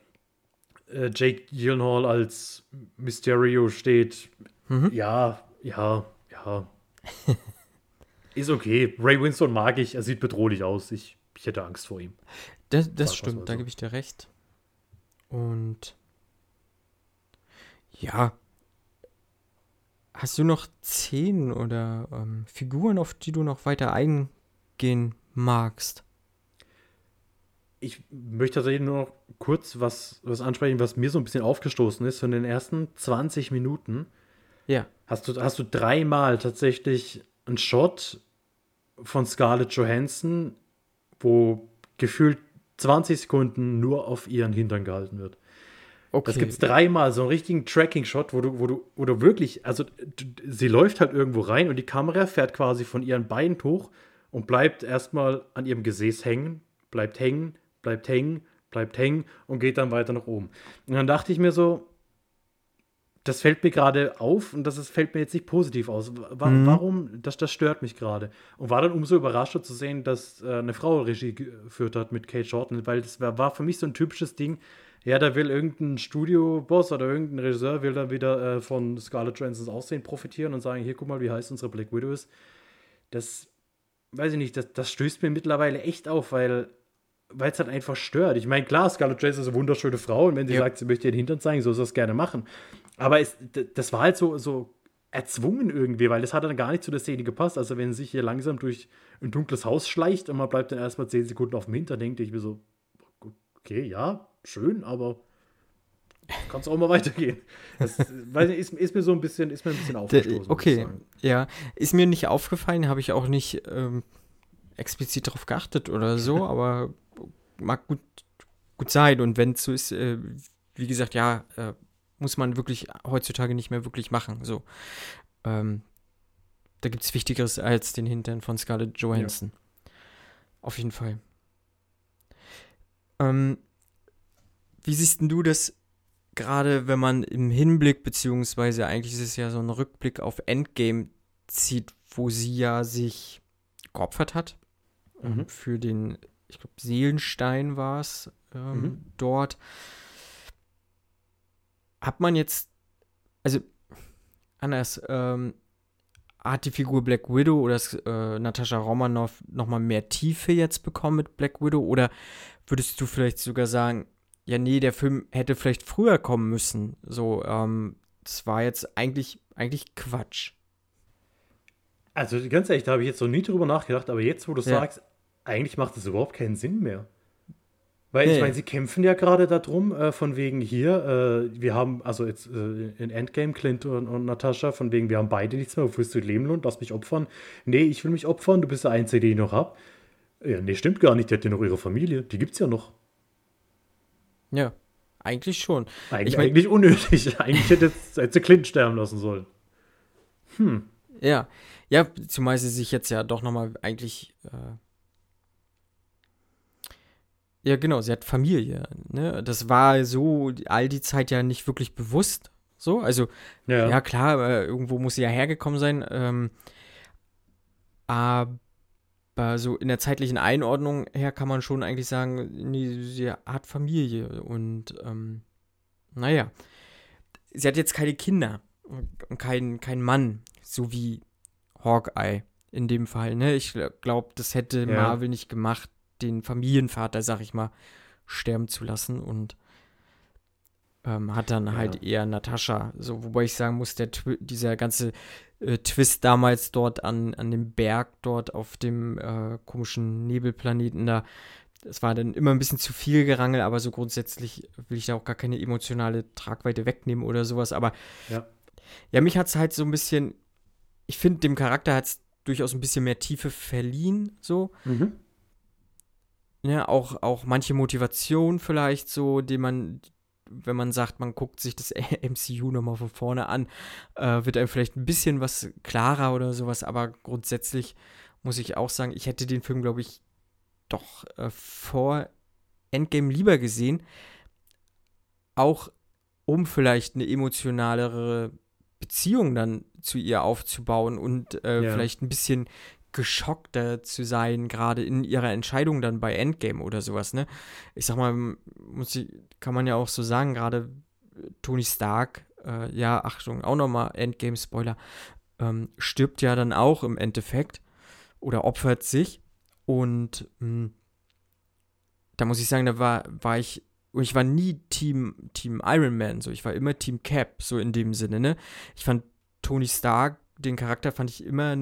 [SPEAKER 3] Äh, Jake Gyllenhaal als Mysterio steht. Mhm. Ja, ja, ja. ist okay. Ray Winston mag ich. Er sieht bedrohlich aus. Ich, ich hätte Angst vor ihm.
[SPEAKER 2] Das, das stimmt, da gebe ich dir recht. Und ja. Hast du noch Szenen oder ähm, Figuren, auf die du noch weiter eingehen magst?
[SPEAKER 3] Ich möchte tatsächlich nur noch kurz was, was ansprechen, was mir so ein bisschen aufgestoßen ist. Von den ersten 20 Minuten
[SPEAKER 2] ja.
[SPEAKER 3] hast, du, hast du dreimal tatsächlich einen Shot von Scarlett Johansson, wo gefühlt 20 Sekunden nur auf ihren Hintern gehalten wird. Okay. Das gibt es dreimal, so einen richtigen Tracking-Shot, wo du, wo, du, wo du wirklich, also sie läuft halt irgendwo rein und die Kamera fährt quasi von ihren Beinen hoch und bleibt erstmal an ihrem Gesäß hängen, bleibt hängen, bleibt hängen, bleibt hängen und geht dann weiter nach oben. Und dann dachte ich mir so, das fällt mir gerade auf und das ist, fällt mir jetzt nicht positiv aus. Wa mhm. Warum? Das, das stört mich gerade. Und war dann umso überraschter zu sehen, dass äh, eine Frau Regie geführt hat mit Kate Shorten, weil das war, war für mich so ein typisches Ding. Ja, da will irgendein Studioboss oder irgendein Regisseur will dann wieder äh, von Scarlett Johansons Aussehen profitieren und sagen, hier, guck mal, wie heiß unsere Black Widow ist. Das, weiß ich nicht, das, das stößt mir mittlerweile echt auf, weil weil es halt einfach stört. Ich meine, klar, Scarlett Johansson ist eine wunderschöne Frau und wenn sie ja. sagt, sie möchte ihren Hintern zeigen, soll sie das gerne machen. Aber es, das war halt so, so erzwungen irgendwie, weil das hat dann gar nicht zu der Szene gepasst. Also wenn sie sich hier langsam durch ein dunkles Haus schleicht und man bleibt dann erstmal zehn Sekunden auf dem Hintern, denke ich mir so, okay, ja, schön, aber kann es auch mal weitergehen. Das weil, ist, ist, mir so ein bisschen, ist mir ein bisschen aufgestoßen.
[SPEAKER 2] Okay, ja. Ist mir nicht aufgefallen, habe ich auch nicht ähm, explizit darauf geachtet oder so, aber mag gut, gut sein. Und wenn es so ist, äh, wie gesagt, ja, äh, muss man wirklich heutzutage nicht mehr wirklich machen. So. Ähm, da gibt es Wichtigeres als den Hintern von Scarlett Johansson. Ja. Auf jeden Fall. Ähm, wie siehst du das gerade, wenn man im Hinblick, beziehungsweise eigentlich ist es ja so ein Rückblick auf Endgame zieht, wo sie ja sich geopfert hat mhm. für den, ich glaube, Seelenstein war es ähm, mhm. dort hat man jetzt, also anders, ähm, hat die Figur Black Widow oder äh, Natascha Romanoff nochmal mehr Tiefe jetzt bekommen mit Black Widow? Oder würdest du vielleicht sogar sagen, ja, nee, der Film hätte vielleicht früher kommen müssen? So, ähm, das war jetzt eigentlich, eigentlich Quatsch.
[SPEAKER 3] Also ganz ehrlich, da habe ich jetzt noch nie drüber nachgedacht, aber jetzt, wo du ja. sagst, eigentlich macht das überhaupt keinen Sinn mehr. Weil nee. ich meine, sie kämpfen ja gerade darum, äh, von wegen hier, äh, wir haben, also jetzt äh, in Endgame, Clint und, und Natascha, von wegen, wir haben beide nichts mehr, wofür du leben lohnt, lass mich opfern. Nee, ich will mich opfern, du bist der Einzige, den ich noch hab. Ja, nee, stimmt gar nicht, die hat ja noch ihre Familie, die gibt's ja noch.
[SPEAKER 2] Ja, eigentlich schon.
[SPEAKER 3] Eigentlich, ich mein, eigentlich unnötig. eigentlich hätte, hätte Clint sterben lassen sollen.
[SPEAKER 2] Hm. Ja, ja, zumal sie sich jetzt ja doch nochmal eigentlich äh, ja, genau, sie hat Familie. Ne? Das war so all die Zeit ja nicht wirklich bewusst. So, also, ja, ja klar, äh, irgendwo muss sie ja hergekommen sein. Ähm, aber so in der zeitlichen Einordnung her kann man schon eigentlich sagen, nee, sie hat Familie und ähm, naja, sie hat jetzt keine Kinder und keinen kein Mann, so wie Hawkeye in dem Fall. Ne? Ich glaube, das hätte ja. Marvel nicht gemacht den Familienvater, sag ich mal, sterben zu lassen und ähm, hat dann ja. halt eher Natascha. So, wobei ich sagen muss, der dieser ganze äh, Twist damals dort an, an dem Berg, dort auf dem äh, komischen Nebelplaneten da, das war dann immer ein bisschen zu viel Gerangel, aber so grundsätzlich will ich da auch gar keine emotionale Tragweite wegnehmen oder sowas. Aber ja, ja mich hat es halt so ein bisschen, ich finde, dem Charakter hat es durchaus ein bisschen mehr Tiefe verliehen, so. Mhm ne, auch, auch manche Motivation vielleicht so, die man, wenn man sagt, man guckt sich das MCU nochmal von vorne an, äh, wird einem vielleicht ein bisschen was klarer oder sowas, aber grundsätzlich muss ich auch sagen, ich hätte den Film, glaube ich, doch äh, vor Endgame lieber gesehen, auch um vielleicht eine emotionalere Beziehung dann zu ihr aufzubauen und äh, ja. vielleicht ein bisschen geschockter zu sein, gerade in ihrer Entscheidung dann bei Endgame oder sowas, ne? Ich sag mal, muss ich, kann man ja auch so sagen, gerade Tony Stark, äh, ja, Achtung, auch nochmal Endgame-Spoiler, ähm, stirbt ja dann auch im Endeffekt oder opfert sich und mh, hm, da muss ich sagen, da war, war ich ich war nie Team, Team Iron Man, so ich war immer Team Cap, so in dem Sinne, ne? Ich fand Tony Stark, den Charakter fand ich immer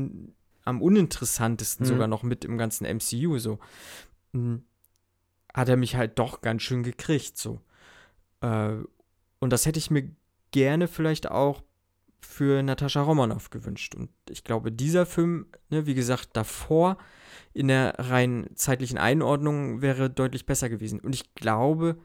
[SPEAKER 2] am uninteressantesten mhm. sogar noch mit im ganzen MCU so. Hm, hat er mich halt doch ganz schön gekriegt so. Äh, und das hätte ich mir gerne vielleicht auch für Natascha Romanoff gewünscht. Und ich glaube, dieser Film, ne, wie gesagt, davor in der rein zeitlichen Einordnung wäre deutlich besser gewesen. Und ich glaube,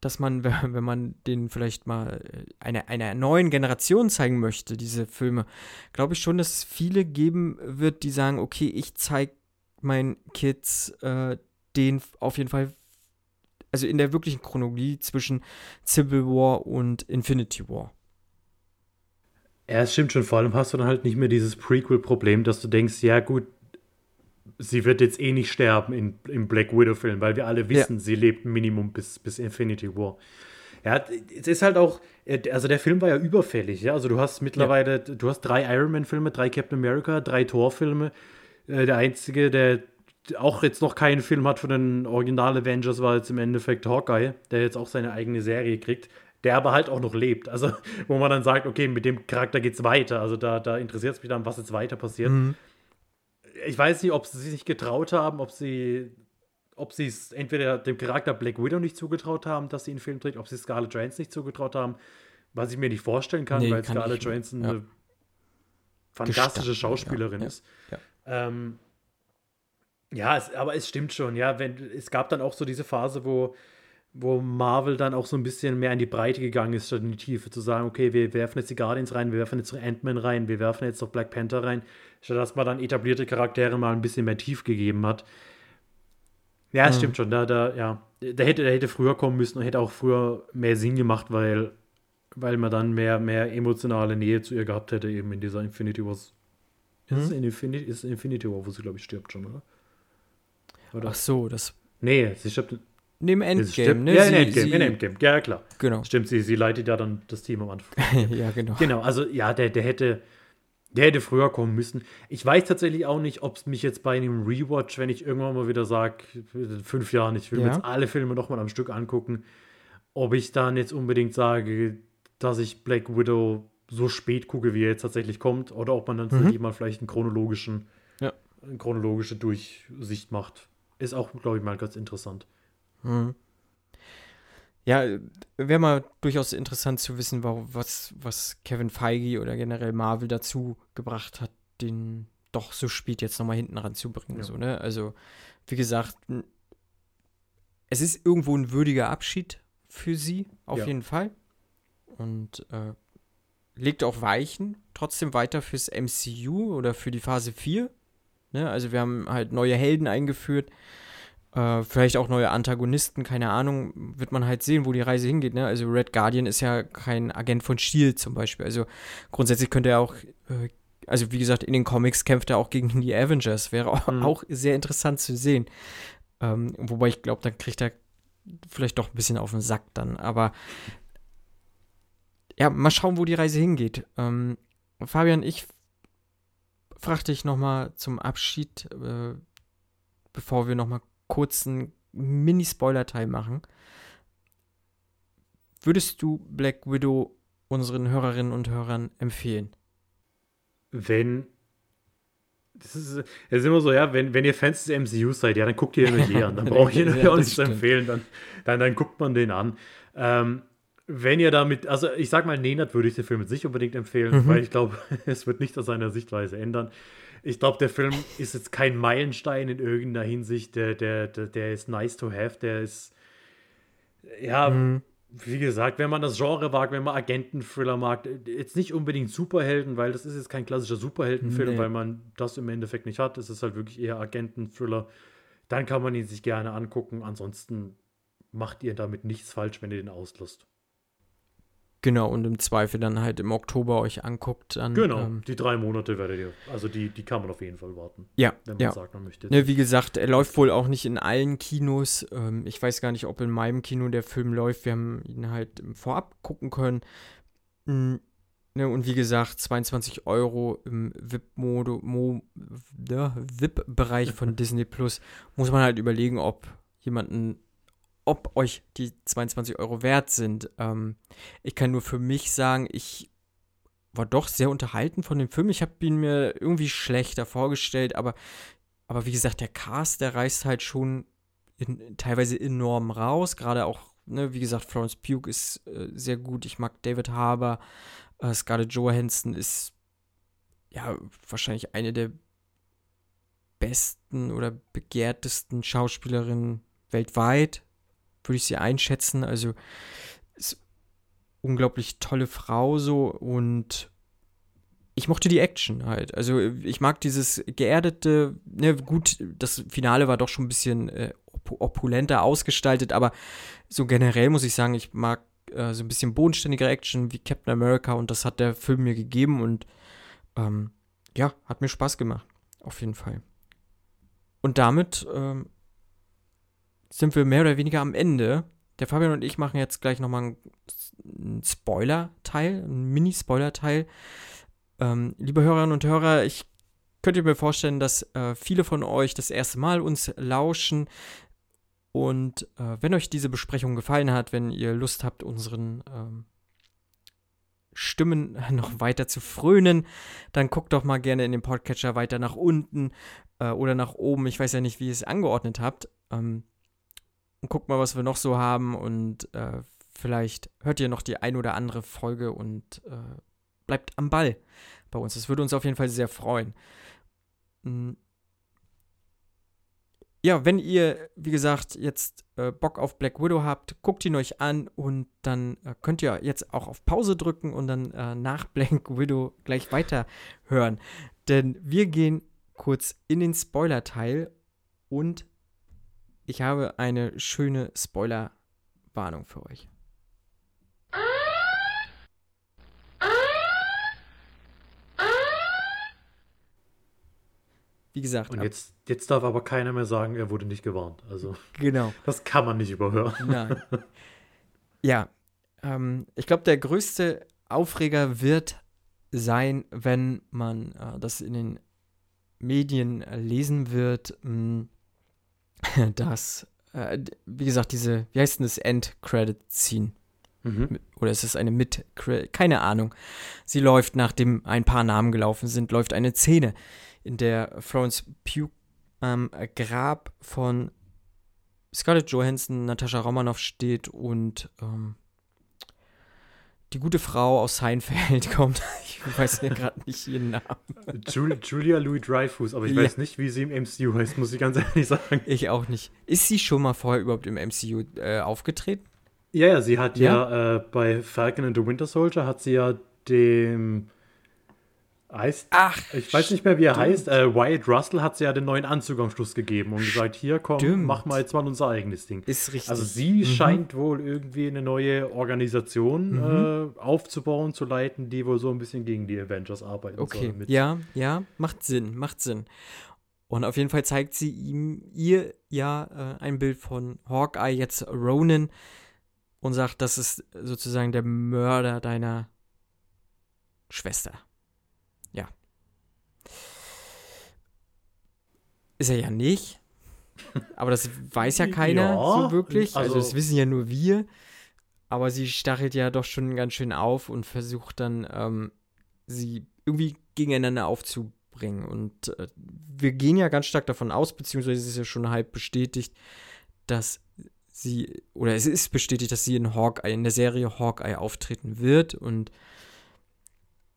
[SPEAKER 2] dass man, wenn man den vielleicht mal äh, einer eine neuen Generation zeigen möchte, diese Filme, glaube ich schon, dass es viele geben wird, die sagen, okay, ich zeige meinen Kids äh, den auf jeden Fall, also in der wirklichen Chronologie zwischen Civil War und Infinity War.
[SPEAKER 3] Ja, es stimmt schon. Vor allem hast du dann halt nicht mehr dieses Prequel-Problem, dass du denkst, ja gut, sie wird jetzt eh nicht sterben in, im Black Widow-Film, weil wir alle wissen, ja. sie lebt Minimum bis, bis Infinity War. Ja, es ist halt auch, also der Film war ja überfällig, ja. Also du hast mittlerweile, ja. du hast drei Iron Man-Filme, drei Captain America, drei Thor-Filme. Äh, der einzige, der auch jetzt noch keinen Film hat von den Original Avengers, war jetzt im Endeffekt Hawkeye, der jetzt auch seine eigene Serie kriegt, der aber halt auch noch lebt. Also, wo man dann sagt, okay, mit dem Charakter geht's weiter. Also da, da interessiert es mich dann, was jetzt weiter passiert. Mhm. Ich weiß nicht, ob sie sich getraut haben, ob sie ob sie es entweder dem Charakter Black Widow nicht zugetraut haben, dass sie einen Film trägt, ob sie Scarlett Johansson nicht zugetraut haben, was ich mir nicht vorstellen kann, nee, weil kann Scarlett Johansson ja. eine fantastische Schauspielerin ja, ist. Ja, ähm, ja es, aber es stimmt schon, ja, wenn, es gab dann auch so diese Phase, wo, wo Marvel dann auch so ein bisschen mehr in die Breite gegangen ist, statt in die Tiefe, zu sagen, okay, wir werfen jetzt die Guardians rein, wir werfen jetzt Ant-Man rein, wir werfen jetzt noch Black Panther rein, statt dass man dann etablierte Charaktere mal ein bisschen mehr tief gegeben hat. Ja, es mhm. stimmt schon. Da, da, ja. Der hätte, der hätte früher kommen müssen und hätte auch früher mehr Sinn gemacht, weil, weil man dann mehr, mehr emotionale Nähe zu ihr gehabt hätte, eben in dieser Infinity War. Mhm. Ist, es in Infinity, ist Infinity War, wo sie, glaube ich, stirbt schon, oder?
[SPEAKER 2] oder? Ach so, das.
[SPEAKER 3] Nee, sie stirbt.
[SPEAKER 2] Neben Endgame, ne?
[SPEAKER 3] Ja, in Endgame, sie, in Endgame, ja, klar.
[SPEAKER 2] Genau.
[SPEAKER 3] Stimmt, sie, sie leitet ja dann das Team am Anfang.
[SPEAKER 2] ja, genau.
[SPEAKER 3] Genau, also ja, der, der hätte, der hätte früher kommen müssen. Ich weiß tatsächlich auch nicht, ob es mich jetzt bei einem Rewatch, wenn ich irgendwann mal wieder sage, fünf Jahren, ich will ja. mir jetzt alle Filme nochmal am Stück angucken, ob ich dann jetzt unbedingt sage, dass ich Black Widow so spät gucke, wie er jetzt tatsächlich kommt, oder ob man dann mhm. mal vielleicht einen chronologischen, ja. eine chronologische Durchsicht macht. Ist auch, glaube ich, mal ganz interessant.
[SPEAKER 2] Mhm. Ja, wäre mal durchaus interessant zu wissen, was, was Kevin Feige oder generell Marvel dazu gebracht hat, den doch so spät jetzt nochmal hinten ranzubringen. Ja. So, ne? Also, wie gesagt, es ist irgendwo ein würdiger Abschied für sie, auf ja. jeden Fall. Und äh, legt auch Weichen trotzdem weiter fürs MCU oder für die Phase 4. Ne? Also wir haben halt neue Helden eingeführt. Äh, vielleicht auch neue Antagonisten, keine Ahnung, wird man halt sehen, wo die Reise hingeht. Ne? Also Red Guardian ist ja kein Agent von Shield zum Beispiel. Also grundsätzlich könnte er auch, äh, also wie gesagt, in den Comics kämpft er auch gegen die Avengers. Wäre auch, mhm. auch sehr interessant zu sehen. Ähm, wobei ich glaube, dann kriegt er vielleicht doch ein bisschen auf den Sack dann. Aber ja, mal schauen, wo die Reise hingeht. Ähm, Fabian, ich frage dich nochmal zum Abschied, äh, bevor wir nochmal kurzen Mini-Spoiler-Teil machen. Würdest du Black Widow unseren Hörerinnen und Hörern empfehlen?
[SPEAKER 3] Wenn. Das ist, das ist immer so, ja, wenn, wenn ihr Fans des MCU seid, ja, dann guckt ihr ihn je an. Dann brauche ich ihn ja, auch nicht zu empfehlen. Dann, dann, dann guckt man den an. Ähm, wenn ihr damit, also ich sag mal, Nenad würde ich den Film jetzt nicht unbedingt empfehlen, mhm. weil ich glaube, es wird nicht aus seiner Sichtweise ändern ich glaube, der Film ist jetzt kein Meilenstein in irgendeiner Hinsicht. Der, der, der, der ist nice to have. Der ist, ja, mhm. wie gesagt, wenn man das Genre mag, wenn man Agenten-Thriller mag, jetzt nicht unbedingt Superhelden, weil das ist jetzt kein klassischer Superheldenfilm, nee. weil man das im Endeffekt nicht hat. Es ist halt wirklich eher Agenten-Thriller. Dann kann man ihn sich gerne angucken. Ansonsten macht ihr damit nichts falsch, wenn ihr den auslöst.
[SPEAKER 2] Genau, und im Zweifel dann halt im Oktober euch anguckt. Dann,
[SPEAKER 3] genau, ähm, die drei Monate werdet ihr, also die, die kann man auf jeden Fall warten.
[SPEAKER 2] Ja,
[SPEAKER 3] wenn man
[SPEAKER 2] ja.
[SPEAKER 3] sagt, man möchte.
[SPEAKER 2] Ja, wie gesagt, er läuft wohl auch nicht in allen Kinos. Ähm, ich weiß gar nicht, ob in meinem Kino der Film läuft. Wir haben ihn halt vorab gucken können. Mhm. Ne, und wie gesagt, 22 Euro im VIP-Bereich ja, VIP von Disney Plus. Muss man halt überlegen, ob jemanden ob euch die 22 Euro wert sind. Ähm, ich kann nur für mich sagen, ich war doch sehr unterhalten von dem Film. Ich habe ihn mir irgendwie schlechter vorgestellt, aber, aber wie gesagt, der Cast, der reißt halt schon in, teilweise enorm raus. Gerade auch, ne, wie gesagt, Florence Pugh ist äh, sehr gut. Ich mag David Harbour. Äh, Scarlett Johansson ist ja wahrscheinlich eine der besten oder begehrtesten Schauspielerinnen weltweit würde ich sie einschätzen. Also ist unglaublich tolle Frau so und ich mochte die Action halt. Also ich mag dieses geerdete, ne, gut, das Finale war doch schon ein bisschen äh, opulenter ausgestaltet, aber so generell muss ich sagen, ich mag äh, so ein bisschen bodenständigere Action wie Captain America und das hat der Film mir gegeben und ähm, ja, hat mir Spaß gemacht. Auf jeden Fall. Und damit ähm, sind wir mehr oder weniger am Ende. Der Fabian und ich machen jetzt gleich nochmal einen Spoiler-Teil, einen Mini-Spoiler-Teil. Ähm, liebe Hörerinnen und Hörer, ich könnte mir vorstellen, dass äh, viele von euch das erste Mal uns lauschen. Und äh, wenn euch diese Besprechung gefallen hat, wenn ihr Lust habt, unseren ähm, Stimmen noch weiter zu frönen, dann guckt doch mal gerne in den Podcatcher weiter nach unten äh, oder nach oben. Ich weiß ja nicht, wie ihr es angeordnet habt. Ähm, und guckt mal, was wir noch so haben und äh, vielleicht hört ihr noch die ein oder andere Folge und äh, bleibt am Ball bei uns. Das würde uns auf jeden Fall sehr freuen. Mhm. Ja, wenn ihr, wie gesagt, jetzt äh, Bock auf Black Widow habt, guckt ihn euch an und dann äh, könnt ihr jetzt auch auf Pause drücken und dann äh, nach Black Widow gleich weiterhören. Denn wir gehen kurz in den Spoiler-Teil und ich habe eine schöne Spoiler-Warnung für euch. Wie gesagt.
[SPEAKER 3] Und jetzt, jetzt darf aber keiner mehr sagen, er wurde nicht gewarnt. Also,
[SPEAKER 2] genau.
[SPEAKER 3] Das kann man nicht überhören.
[SPEAKER 2] Nein. Ja, ähm, ich glaube, der größte Aufreger wird sein, wenn man äh, das in den Medien äh, lesen wird, mh, dass, äh, wie gesagt, diese, wie heißt denn das End-Credit-Scene? Mhm. Oder ist es eine mit Keine Ahnung. Sie läuft, nachdem ein paar Namen gelaufen sind, läuft eine Szene, in der Florence Pugh am Grab von Scarlett Johansson, Natascha Romanoff steht und ähm, die gute Frau aus Seinfeld kommt. Ich weiß ja gerade nicht ihren Namen.
[SPEAKER 3] Julia Louis Dreyfus, aber ich ja. weiß nicht, wie sie im MCU heißt, muss ich ganz ehrlich sagen.
[SPEAKER 2] Ich auch nicht. Ist sie schon mal vorher überhaupt im MCU äh, aufgetreten?
[SPEAKER 3] Ja, ja, sie hat ja, ja äh, bei Falcon and the Winter Soldier hat sie ja dem heißt, Ach, ich weiß nicht mehr, wie er stimmt. heißt. Äh, Wyatt Russell hat sie ja den neuen Anzug am Schluss gegeben und gesagt: Hier, komm, stimmt. mach mal jetzt mal unser eigenes Ding.
[SPEAKER 2] Ist richtig.
[SPEAKER 3] Also, sie mhm. scheint wohl irgendwie eine neue Organisation mhm. äh, aufzubauen, zu leiten, die wohl so ein bisschen gegen die Avengers arbeitet.
[SPEAKER 2] Okay, ja, ja, macht Sinn, macht Sinn. Und auf jeden Fall zeigt sie ihm, ihr ja äh, ein Bild von Hawkeye, jetzt Ronan, und sagt, das ist sozusagen der Mörder deiner Schwester. Ist er ja nicht. Aber das weiß ja keiner ja, so wirklich. Also, also, das wissen ja nur wir. Aber sie stachelt ja doch schon ganz schön auf und versucht dann, ähm, sie irgendwie gegeneinander aufzubringen. Und äh, wir gehen ja ganz stark davon aus, beziehungsweise es ist ja schon halb bestätigt, dass sie, oder es ist bestätigt, dass sie in Hawkeye, in der Serie Hawkeye auftreten wird. Und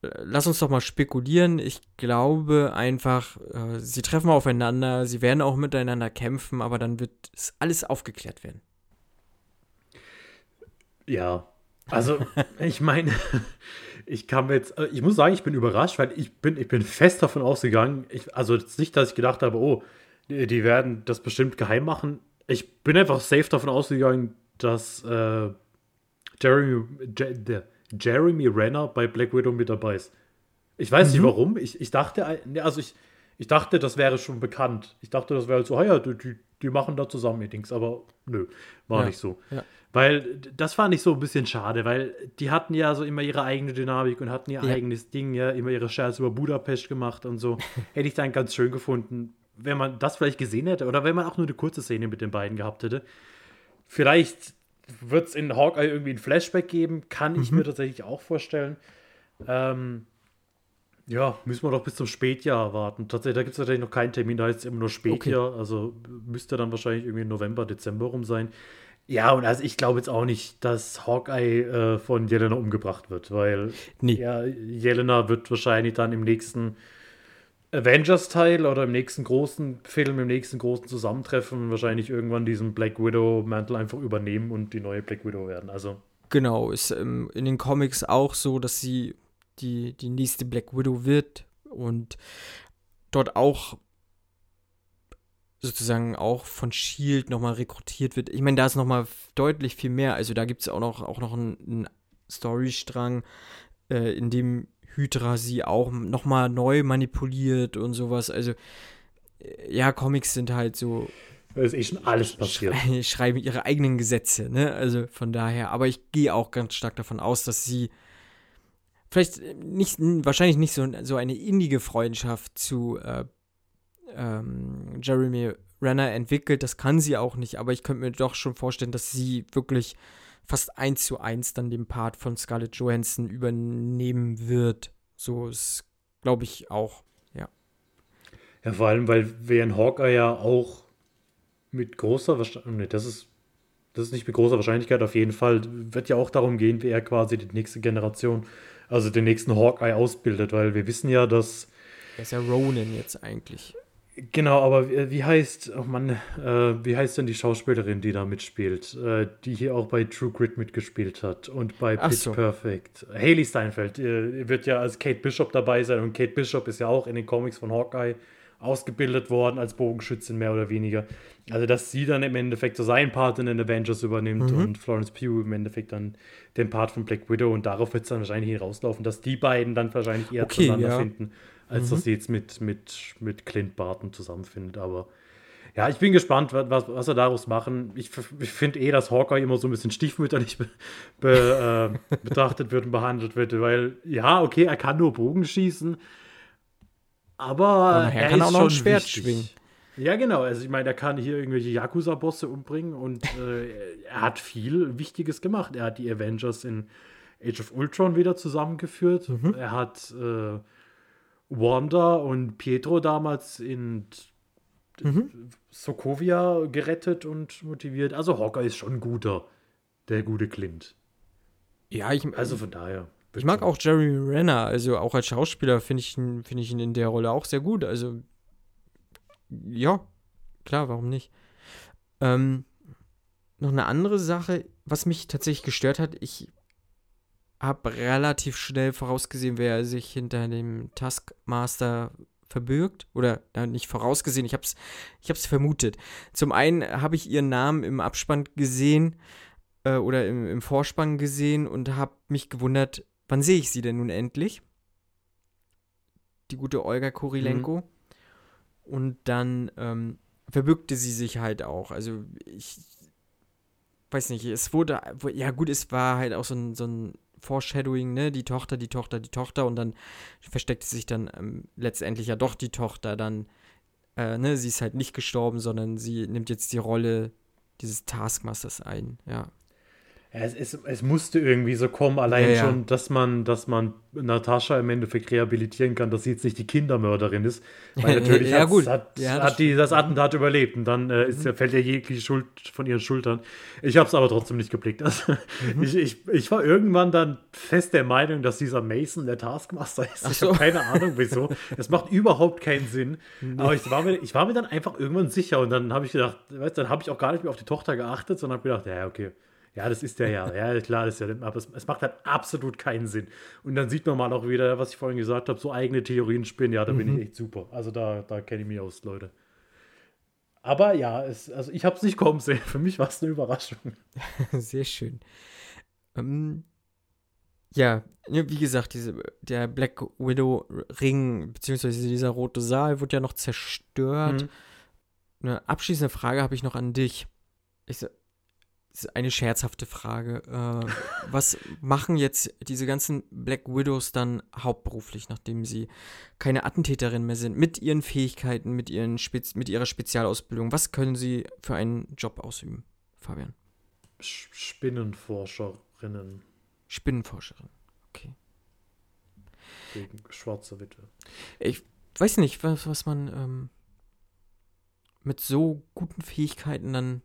[SPEAKER 2] lass uns doch mal spekulieren. Ich glaube einfach, äh, sie treffen aufeinander, sie werden auch miteinander kämpfen, aber dann wird es alles aufgeklärt werden.
[SPEAKER 3] Ja, also ich meine, ich kann jetzt, äh, ich muss sagen, ich bin überrascht, weil ich bin, ich bin fest davon ausgegangen, ich, also nicht, dass ich gedacht habe, oh, die, die, werden das bestimmt geheim machen. Ich bin einfach safe davon ausgegangen, dass äh, Jeremy, der Jeremy Renner bei Black Widow mit dabei ist. Ich weiß mhm. nicht warum. Ich, ich dachte, also ich, ich dachte, das wäre schon bekannt. Ich dachte, das wäre so, ah ja, die, die machen da zusammen ihr Dings, aber nö, war ja. nicht so. Ja. Weil das fand ich so ein bisschen schade, weil die hatten ja so immer ihre eigene Dynamik und hatten ihr ja. eigenes Ding, ja, immer ihre Scherze über Budapest gemacht und so. hätte ich dann ganz schön gefunden, wenn man das vielleicht gesehen hätte oder wenn man auch nur eine kurze Szene mit den beiden gehabt hätte. Vielleicht wird es in Hawkeye irgendwie ein Flashback geben, kann mhm. ich mir tatsächlich auch vorstellen. Ähm, ja, müssen wir doch bis zum Spätjahr warten. Tatsächlich, da gibt es natürlich noch keinen Termin, da ist es immer nur Spätjahr, okay. also müsste dann wahrscheinlich irgendwie November, Dezember rum sein. Ja, und also ich glaube jetzt auch nicht, dass Hawkeye äh, von Jelena umgebracht wird, weil nee. ja, Jelena wird wahrscheinlich dann im nächsten Avengers-Teil oder im nächsten großen Film, im nächsten großen Zusammentreffen wahrscheinlich irgendwann diesen Black Widow-Mantel einfach übernehmen und die neue Black Widow werden. Also.
[SPEAKER 2] Genau, ist ähm, in den Comics auch so, dass sie die, die nächste Black Widow wird und dort auch sozusagen auch von Shield nochmal rekrutiert wird. Ich meine, da ist nochmal deutlich viel mehr. Also da gibt es auch noch, auch noch einen, einen Storystrang, äh, in dem Hydra sie auch nochmal neu manipuliert und sowas. Also äh, ja, Comics sind halt so.
[SPEAKER 3] Da ist eh schon alles passiert.
[SPEAKER 2] Schrei schreiben ihre eigenen Gesetze, ne? Also von daher. Aber ich gehe auch ganz stark davon aus, dass sie vielleicht nicht, wahrscheinlich nicht so, so eine innige Freundschaft zu äh, ähm, Jeremy Renner entwickelt. Das kann sie auch nicht, aber ich könnte mir doch schon vorstellen, dass sie wirklich fast eins zu eins dann den Part von Scarlett Johansson übernehmen wird. So ist, glaube ich, auch, ja.
[SPEAKER 3] Ja, vor allem, weil wir in Hawkeye ja auch mit großer Wahrscheinlichkeit, nee, das ist, das ist nicht mit großer Wahrscheinlichkeit, auf jeden Fall wird ja auch darum gehen, wie er quasi die nächste Generation, also den nächsten Hawkeye ausbildet, weil wir wissen ja, dass.
[SPEAKER 2] Er ist ja Ronan jetzt eigentlich.
[SPEAKER 3] Genau, aber wie heißt, oh Mann, äh, wie heißt denn die Schauspielerin, die da mitspielt, äh, die hier auch bei True Grit mitgespielt hat und bei Pitch so. Perfect? Haley Steinfeld äh, wird ja als Kate Bishop dabei sein und Kate Bishop ist ja auch in den Comics von Hawkeye ausgebildet worden als Bogenschützin mehr oder weniger. Also, dass sie dann im Endeffekt so seinen Part in den Avengers übernimmt mhm. und Florence Pugh im Endeffekt dann den Part von Black Widow und darauf wird es dann wahrscheinlich hinauslaufen, dass die beiden dann wahrscheinlich eher okay, zueinander ja. finden als mhm. dass sie jetzt mit, mit, mit Clint Barton zusammenfindet. Aber ja, ich bin gespannt, was, was er daraus machen. Ich, ich finde eh, dass Hawkeye immer so ein bisschen stiefmütterlich be, be, äh, betrachtet wird und behandelt wird, weil ja, okay, er kann nur Bogen schießen, aber er kann auch noch ein Schwert wichtig. schwingen. Ja, genau. Also ich meine, er kann hier irgendwelche Yakuza-Bosse umbringen und äh, er hat viel Wichtiges gemacht. Er hat die Avengers in Age of Ultron wieder zusammengeführt. Mhm. Er hat äh, Wanda und Pietro damals in mhm. Sokovia gerettet und motiviert. Also Hawker ist schon ein guter, der gute Clint.
[SPEAKER 2] Ja, ich
[SPEAKER 3] also von daher.
[SPEAKER 2] Ich mag auch Jerry Renner, also auch als Schauspieler finde ich, ihn, find ich ihn in der Rolle auch sehr gut. Also ja, klar, warum nicht? Ähm, noch eine andere Sache, was mich tatsächlich gestört hat, ich habe relativ schnell vorausgesehen, wer sich hinter dem Taskmaster verbirgt. Oder äh, nicht vorausgesehen, ich habe es ich hab's vermutet. Zum einen habe ich ihren Namen im Abspann gesehen äh, oder im, im Vorspann gesehen und habe mich gewundert, wann sehe ich sie denn nun endlich? Die gute Olga Kurilenko. Mhm. Und dann ähm, verbürgte sie sich halt auch. Also ich weiß nicht, es wurde, ja gut, es war halt auch so ein, so ein Foreshadowing, ne, die Tochter, die Tochter, die Tochter. Und dann versteckte sich dann ähm, letztendlich ja doch die Tochter dann, äh, ne, sie ist halt nicht gestorben, sondern sie nimmt jetzt die Rolle dieses Taskmasters ein, ja.
[SPEAKER 3] Es, es, es, musste irgendwie so kommen, allein ja, ja. schon, dass man, dass man Natascha im Endeffekt rehabilitieren kann, dass sie jetzt nicht die Kindermörderin ist. Weil natürlich ja, hat, hat, die das Attentat überlebt und dann äh, ist, mhm. fällt ja jegliche Schuld von ihren Schultern. Ich habe es aber trotzdem nicht geblickt. Also, mhm. ich, ich, ich war irgendwann dann fest der Meinung, dass dieser Mason der Taskmaster ist. So. Ich habe keine Ahnung wieso. Es macht überhaupt keinen Sinn. Nee. Aber ich war, mir, ich war mir dann einfach irgendwann sicher und dann habe ich gedacht, weißt, dann habe ich auch gar nicht mehr auf die Tochter geachtet, sondern habe gedacht, ja, okay ja, das ist der ja. Ja, klar, das ist ja. Aber es, es, macht halt absolut keinen Sinn. Und dann sieht man mal auch wieder, was ich vorhin gesagt habe, so eigene Theorien spinnen. Ja, da mhm. bin ich mhm. echt super. Also da, da kenne ich mich aus, Leute. Aber ja, es, also ich habe es nicht kommen sehen. Für mich war es eine Überraschung.
[SPEAKER 2] Sehr schön. Ähm, ja, wie gesagt, diese, der Black Widow Ring, beziehungsweise dieser rote Saal, wurde ja noch zerstört. Mhm. Eine abschließende Frage habe ich noch an dich. Ich, eine scherzhafte Frage. Äh, was machen jetzt diese ganzen Black Widows dann hauptberuflich, nachdem sie keine Attentäterin mehr sind, mit ihren Fähigkeiten, mit, ihren Spez mit ihrer Spezialausbildung? Was können sie für einen Job ausüben, Fabian?
[SPEAKER 3] Spinnenforscherinnen.
[SPEAKER 2] Spinnenforscherin, okay.
[SPEAKER 3] Gegen schwarze Witwe.
[SPEAKER 2] Ich weiß nicht, was, was man ähm, mit so guten Fähigkeiten dann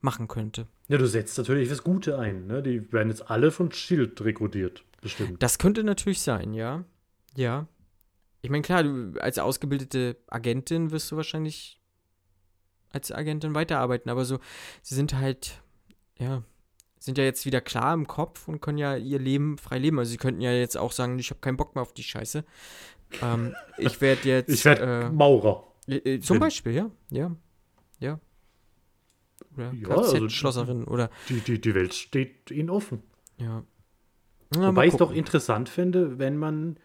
[SPEAKER 2] machen könnte.
[SPEAKER 3] Ja, du setzt natürlich das Gute ein. Ne? Die werden jetzt alle von Shield rekrutiert, bestimmt.
[SPEAKER 2] Das könnte natürlich sein, ja. Ja. Ich meine, klar, du als ausgebildete Agentin wirst du wahrscheinlich als Agentin weiterarbeiten, aber so, sie sind halt, ja, sind ja jetzt wieder klar im Kopf und können ja ihr Leben frei leben. Also sie könnten ja jetzt auch sagen, ich habe keinen Bock mehr auf die Scheiße. Ähm, ich werde jetzt.
[SPEAKER 3] Ich werde äh, Maurer.
[SPEAKER 2] Äh, zum Beispiel, ja. Ja. Ja. Oder ja, Kfz-Schlosserin also, oder.
[SPEAKER 3] Die, die, die Welt steht ihnen offen.
[SPEAKER 2] Ja.
[SPEAKER 3] ja Wobei ich es doch interessant finde, wenn man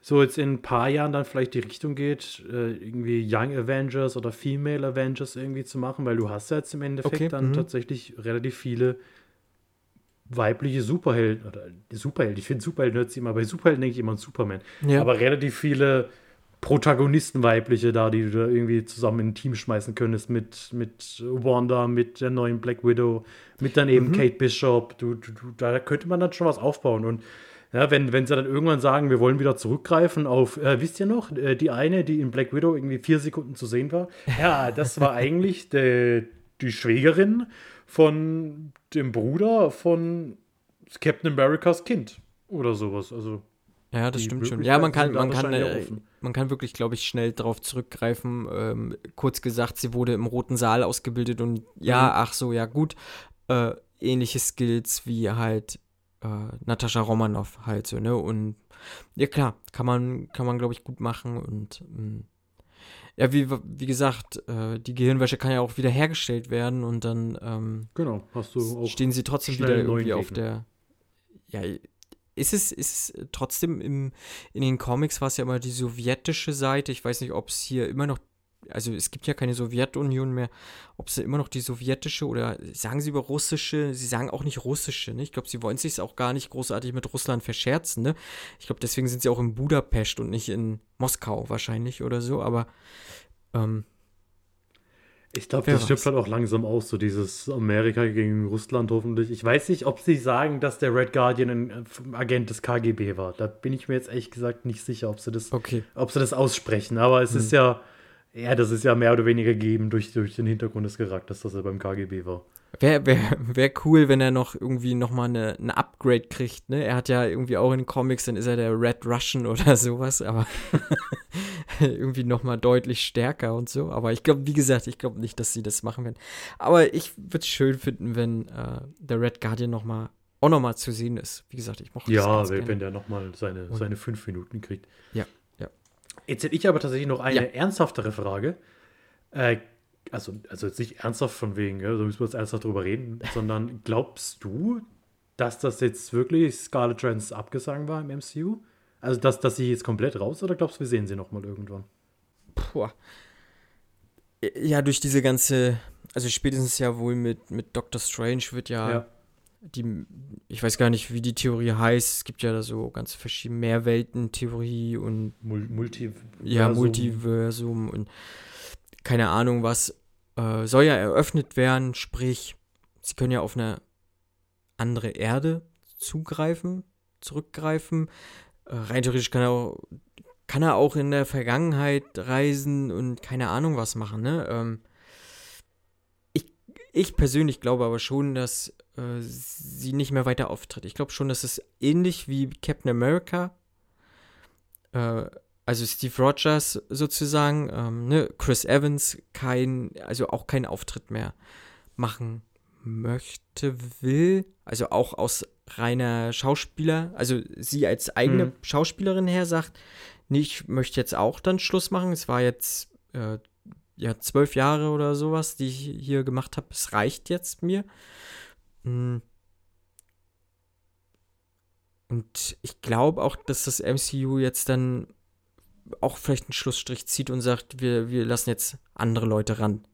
[SPEAKER 3] so jetzt in ein paar Jahren dann vielleicht die Richtung geht, äh, irgendwie Young Avengers oder Female Avengers irgendwie zu machen, weil du hast ja jetzt im Endeffekt okay. dann mhm. tatsächlich relativ viele weibliche Superhelden, oder Superhelden, ich finde Superhelden hört sich immer, bei Superhelden denke ich immer an Superman, ja. aber relativ viele Protagonisten weibliche da, die du da irgendwie zusammen in ein Team schmeißen könntest mit, mit Wanda, mit der neuen Black Widow, mit dann eben mhm. Kate Bishop. Du, du, du, da könnte man dann schon was aufbauen. Und ja, wenn, wenn sie dann irgendwann sagen, wir wollen wieder zurückgreifen auf, äh, wisst ihr noch, äh, die eine, die in Black Widow irgendwie vier Sekunden zu sehen war, ja, das war eigentlich de, die Schwägerin von dem Bruder von Captain Americas Kind oder sowas. Also
[SPEAKER 2] ja, das stimmt schon. Ja, man kann, man kann, äh, man kann wirklich, glaube ich, schnell darauf zurückgreifen. Ähm, kurz gesagt, sie wurde im Roten Saal ausgebildet und ja, mhm. ach so, ja gut. Äh, ähnliche Skills wie halt äh, Natascha Romanoff halt so, ne? Und ja klar, kann man, kann man, glaube ich, gut machen und mh, mm, ja, wie, wie gesagt, äh, die Gehirnwäsche kann ja auch wieder hergestellt werden und dann ähm,
[SPEAKER 3] genau, hast du auch
[SPEAKER 2] stehen sie trotzdem wieder irgendwie auf der. Ja, ist es, ist es trotzdem im, in den Comics war es ja immer die sowjetische Seite. Ich weiß nicht, ob es hier immer noch also es gibt ja keine Sowjetunion mehr, ob sie immer noch die sowjetische oder sagen sie über russische, sie sagen auch nicht russische, ne? Ich glaube, sie wollen sich auch gar nicht großartig mit Russland verscherzen, ne? Ich glaube, deswegen sind sie auch in Budapest und nicht in Moskau wahrscheinlich oder so, aber ähm,
[SPEAKER 3] ich glaube, das stirbt halt auch langsam aus, so dieses Amerika gegen Russland hoffentlich. Ich weiß nicht, ob sie sagen, dass der Red Guardian ein äh, Agent des KGB war. Da bin ich mir jetzt ehrlich gesagt nicht sicher, ob sie das,
[SPEAKER 2] okay.
[SPEAKER 3] ob sie das aussprechen. Aber es hm. ist ja, ja, das ist ja mehr oder weniger gegeben durch, durch den Hintergrund des Charakters, dass er beim KGB war.
[SPEAKER 2] Wäre wär, wär cool, wenn er noch irgendwie nochmal eine, eine Upgrade kriegt, ne? Er hat ja irgendwie auch in Comics, dann ist er der Red Russian oder sowas, aber irgendwie nochmal deutlich stärker und so. Aber ich glaube, wie gesagt, ich glaube nicht, dass sie das machen werden. Aber ich würde es schön finden, wenn äh, der Red Guardian nochmal auch nochmal zu sehen ist. Wie gesagt, ich mochte
[SPEAKER 3] ja, Ja, wenn der nochmal seine, seine fünf Minuten kriegt.
[SPEAKER 2] Ja.
[SPEAKER 3] Jetzt hätte ich aber tatsächlich noch eine ja. ernsthaftere Frage. Äh, also, also jetzt nicht ernsthaft von wegen, ja, so müssen wir jetzt ernsthaft drüber reden, sondern glaubst du, dass das jetzt wirklich Scarlet Trans Abgesang war im MCU? Also, dass, dass sie jetzt komplett raus oder glaubst du, wir sehen sie nochmal irgendwann?
[SPEAKER 2] Puh. Ja, durch diese ganze, also spätestens ja wohl mit, mit Doctor Strange wird ja, ja die, ich weiß gar nicht, wie die Theorie heißt. Es gibt ja da so ganz verschiedene Mehrwelten-Theorie und
[SPEAKER 3] Multiversum.
[SPEAKER 2] Ja, Multiversum und keine Ahnung was. Äh, soll ja eröffnet werden, sprich, sie können ja auf eine andere Erde zugreifen, zurückgreifen. Äh, rein theoretisch kann er, auch, kann er auch in der Vergangenheit reisen und keine Ahnung was machen, ne? Ähm, ich, ich persönlich glaube aber schon, dass äh, sie nicht mehr weiter auftritt. Ich glaube schon, dass es ähnlich wie Captain America, äh, also Steve Rogers sozusagen, ähm, ne, Chris Evans kein, also auch keinen Auftritt mehr machen möchte, will, also auch aus reiner Schauspieler, also sie als eigene mhm. Schauspielerin her sagt, nee, ich möchte jetzt auch dann Schluss machen. Es war jetzt äh, ja zwölf Jahre oder sowas, die ich hier gemacht habe. Es reicht jetzt mir. Hm. Und ich glaube auch, dass das MCU jetzt dann auch vielleicht einen Schlussstrich zieht und sagt, wir, wir lassen jetzt andere Leute ran.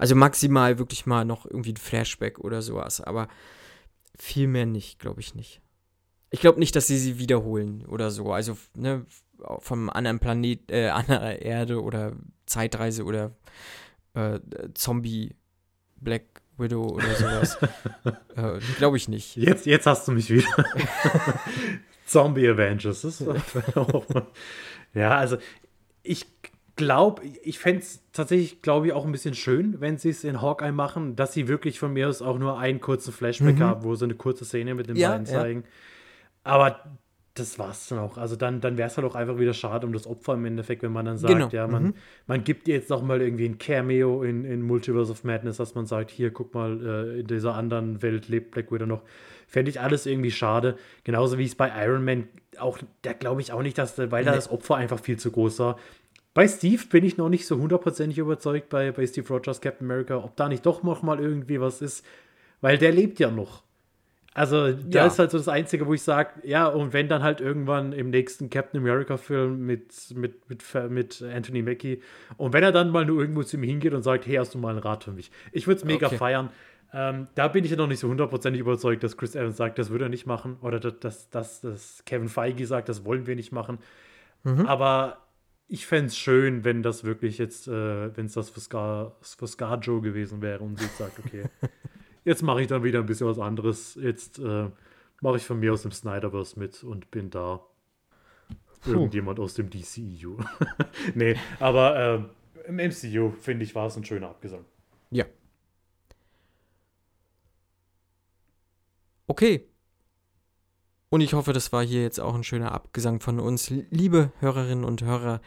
[SPEAKER 2] Also maximal wirklich mal noch irgendwie ein Flashback oder sowas, aber viel mehr nicht, glaube ich nicht. Ich glaube nicht, dass sie sie wiederholen oder so. Also, ne, vom anderen Planet, äh, anderer Erde oder Zeitreise oder äh, Zombie Black Widow oder sowas. äh, Glaube ich nicht.
[SPEAKER 3] Jetzt, jetzt hast du mich wieder. Zombie Avengers. Das ja, also ich glaube, ich fände es tatsächlich, glaube ich, auch ein bisschen schön, wenn sie es in Hawkeye machen, dass sie wirklich von mir aus auch nur einen kurzen Flashback mhm. haben, wo sie eine kurze Szene mit den ja, beiden zeigen. Ja. Aber das war's dann auch. Also dann, dann wäre es halt auch einfach wieder schade um das Opfer im Endeffekt, wenn man dann sagt, genau. ja, man, mhm. man gibt dir jetzt noch mal irgendwie ein Cameo in, in Multiverse of Madness, dass man sagt, hier, guck mal, äh, in dieser anderen Welt lebt Black Widow noch. Fände ich alles irgendwie schade. Genauso wie es bei Iron Man auch, da glaube ich auch nicht, dass, weil da das Opfer einfach viel zu groß war. Bei Steve bin ich noch nicht so hundertprozentig überzeugt, bei, bei Steve Rogers, Captain America, ob da nicht doch noch mal irgendwie was ist, weil der lebt ja noch. Also, da ja. ist halt so das Einzige, wo ich sage, ja, und wenn dann halt irgendwann im nächsten Captain America-Film mit, mit, mit, mit Anthony Mackie und wenn er dann mal nur irgendwo zu ihm hingeht und sagt, hey, hast du mal einen Rat für mich? Ich würde es mega okay. feiern. Ähm, da bin ich ja noch nicht so hundertprozentig überzeugt, dass Chris Evans sagt, das würde er nicht machen. Oder dass, dass, dass Kevin Feige sagt, das wollen wir nicht machen. Mhm. Aber ich fände es schön, wenn das wirklich jetzt, äh, wenn es das für, Scar, für Scarjo gewesen wäre und sie sagt, okay. Jetzt mache ich dann wieder ein bisschen was anderes. Jetzt äh, mache ich von mir aus dem Snyderverse mit und bin da Puh. irgendjemand aus dem DCEU. nee, aber äh, im MCU, finde ich, war es ein schöner Abgesang.
[SPEAKER 2] Ja. Okay. Und ich hoffe, das war hier jetzt auch ein schöner Abgesang von uns. Liebe Hörerinnen und Hörer,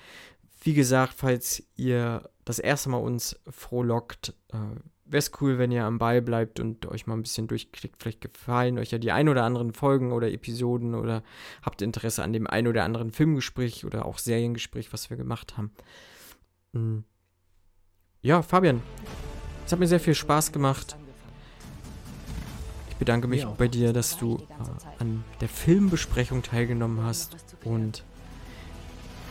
[SPEAKER 2] wie gesagt, falls ihr das erste Mal uns frohlockt, äh, wäre es cool, wenn ihr am Ball bleibt und euch mal ein bisschen durchklickt. Vielleicht gefallen euch ja die ein oder anderen Folgen oder Episoden oder habt Interesse an dem ein oder anderen Filmgespräch oder auch Seriengespräch, was wir gemacht haben. Hm. Ja, Fabian, es hat mir sehr viel Spaß gemacht. Ich bedanke mich bei dir, dass du äh, an der Filmbesprechung teilgenommen hast und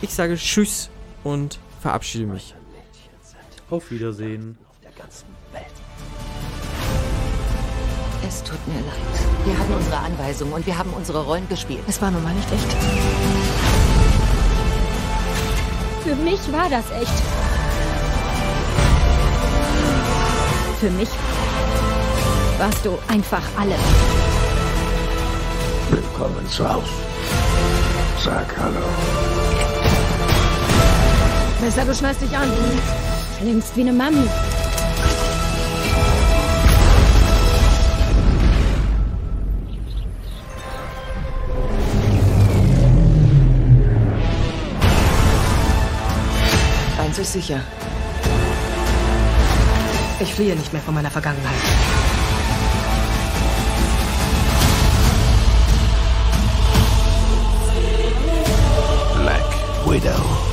[SPEAKER 2] ich sage Tschüss und verabschiede mich.
[SPEAKER 3] Auf Wiedersehen.
[SPEAKER 4] Es tut mir leid. Wir hatten unsere Anweisungen und wir haben unsere Rollen gespielt.
[SPEAKER 1] Es war nun mal nicht echt.
[SPEAKER 5] Für mich war das echt. Für mich warst du einfach alles.
[SPEAKER 6] Willkommen zu Hause. Sag Hallo.
[SPEAKER 1] Besser, du schneidest dich an.
[SPEAKER 5] Klingst wie eine Mami.
[SPEAKER 1] Eins ist sicher. Ich fliehe nicht mehr von meiner Vergangenheit. widow.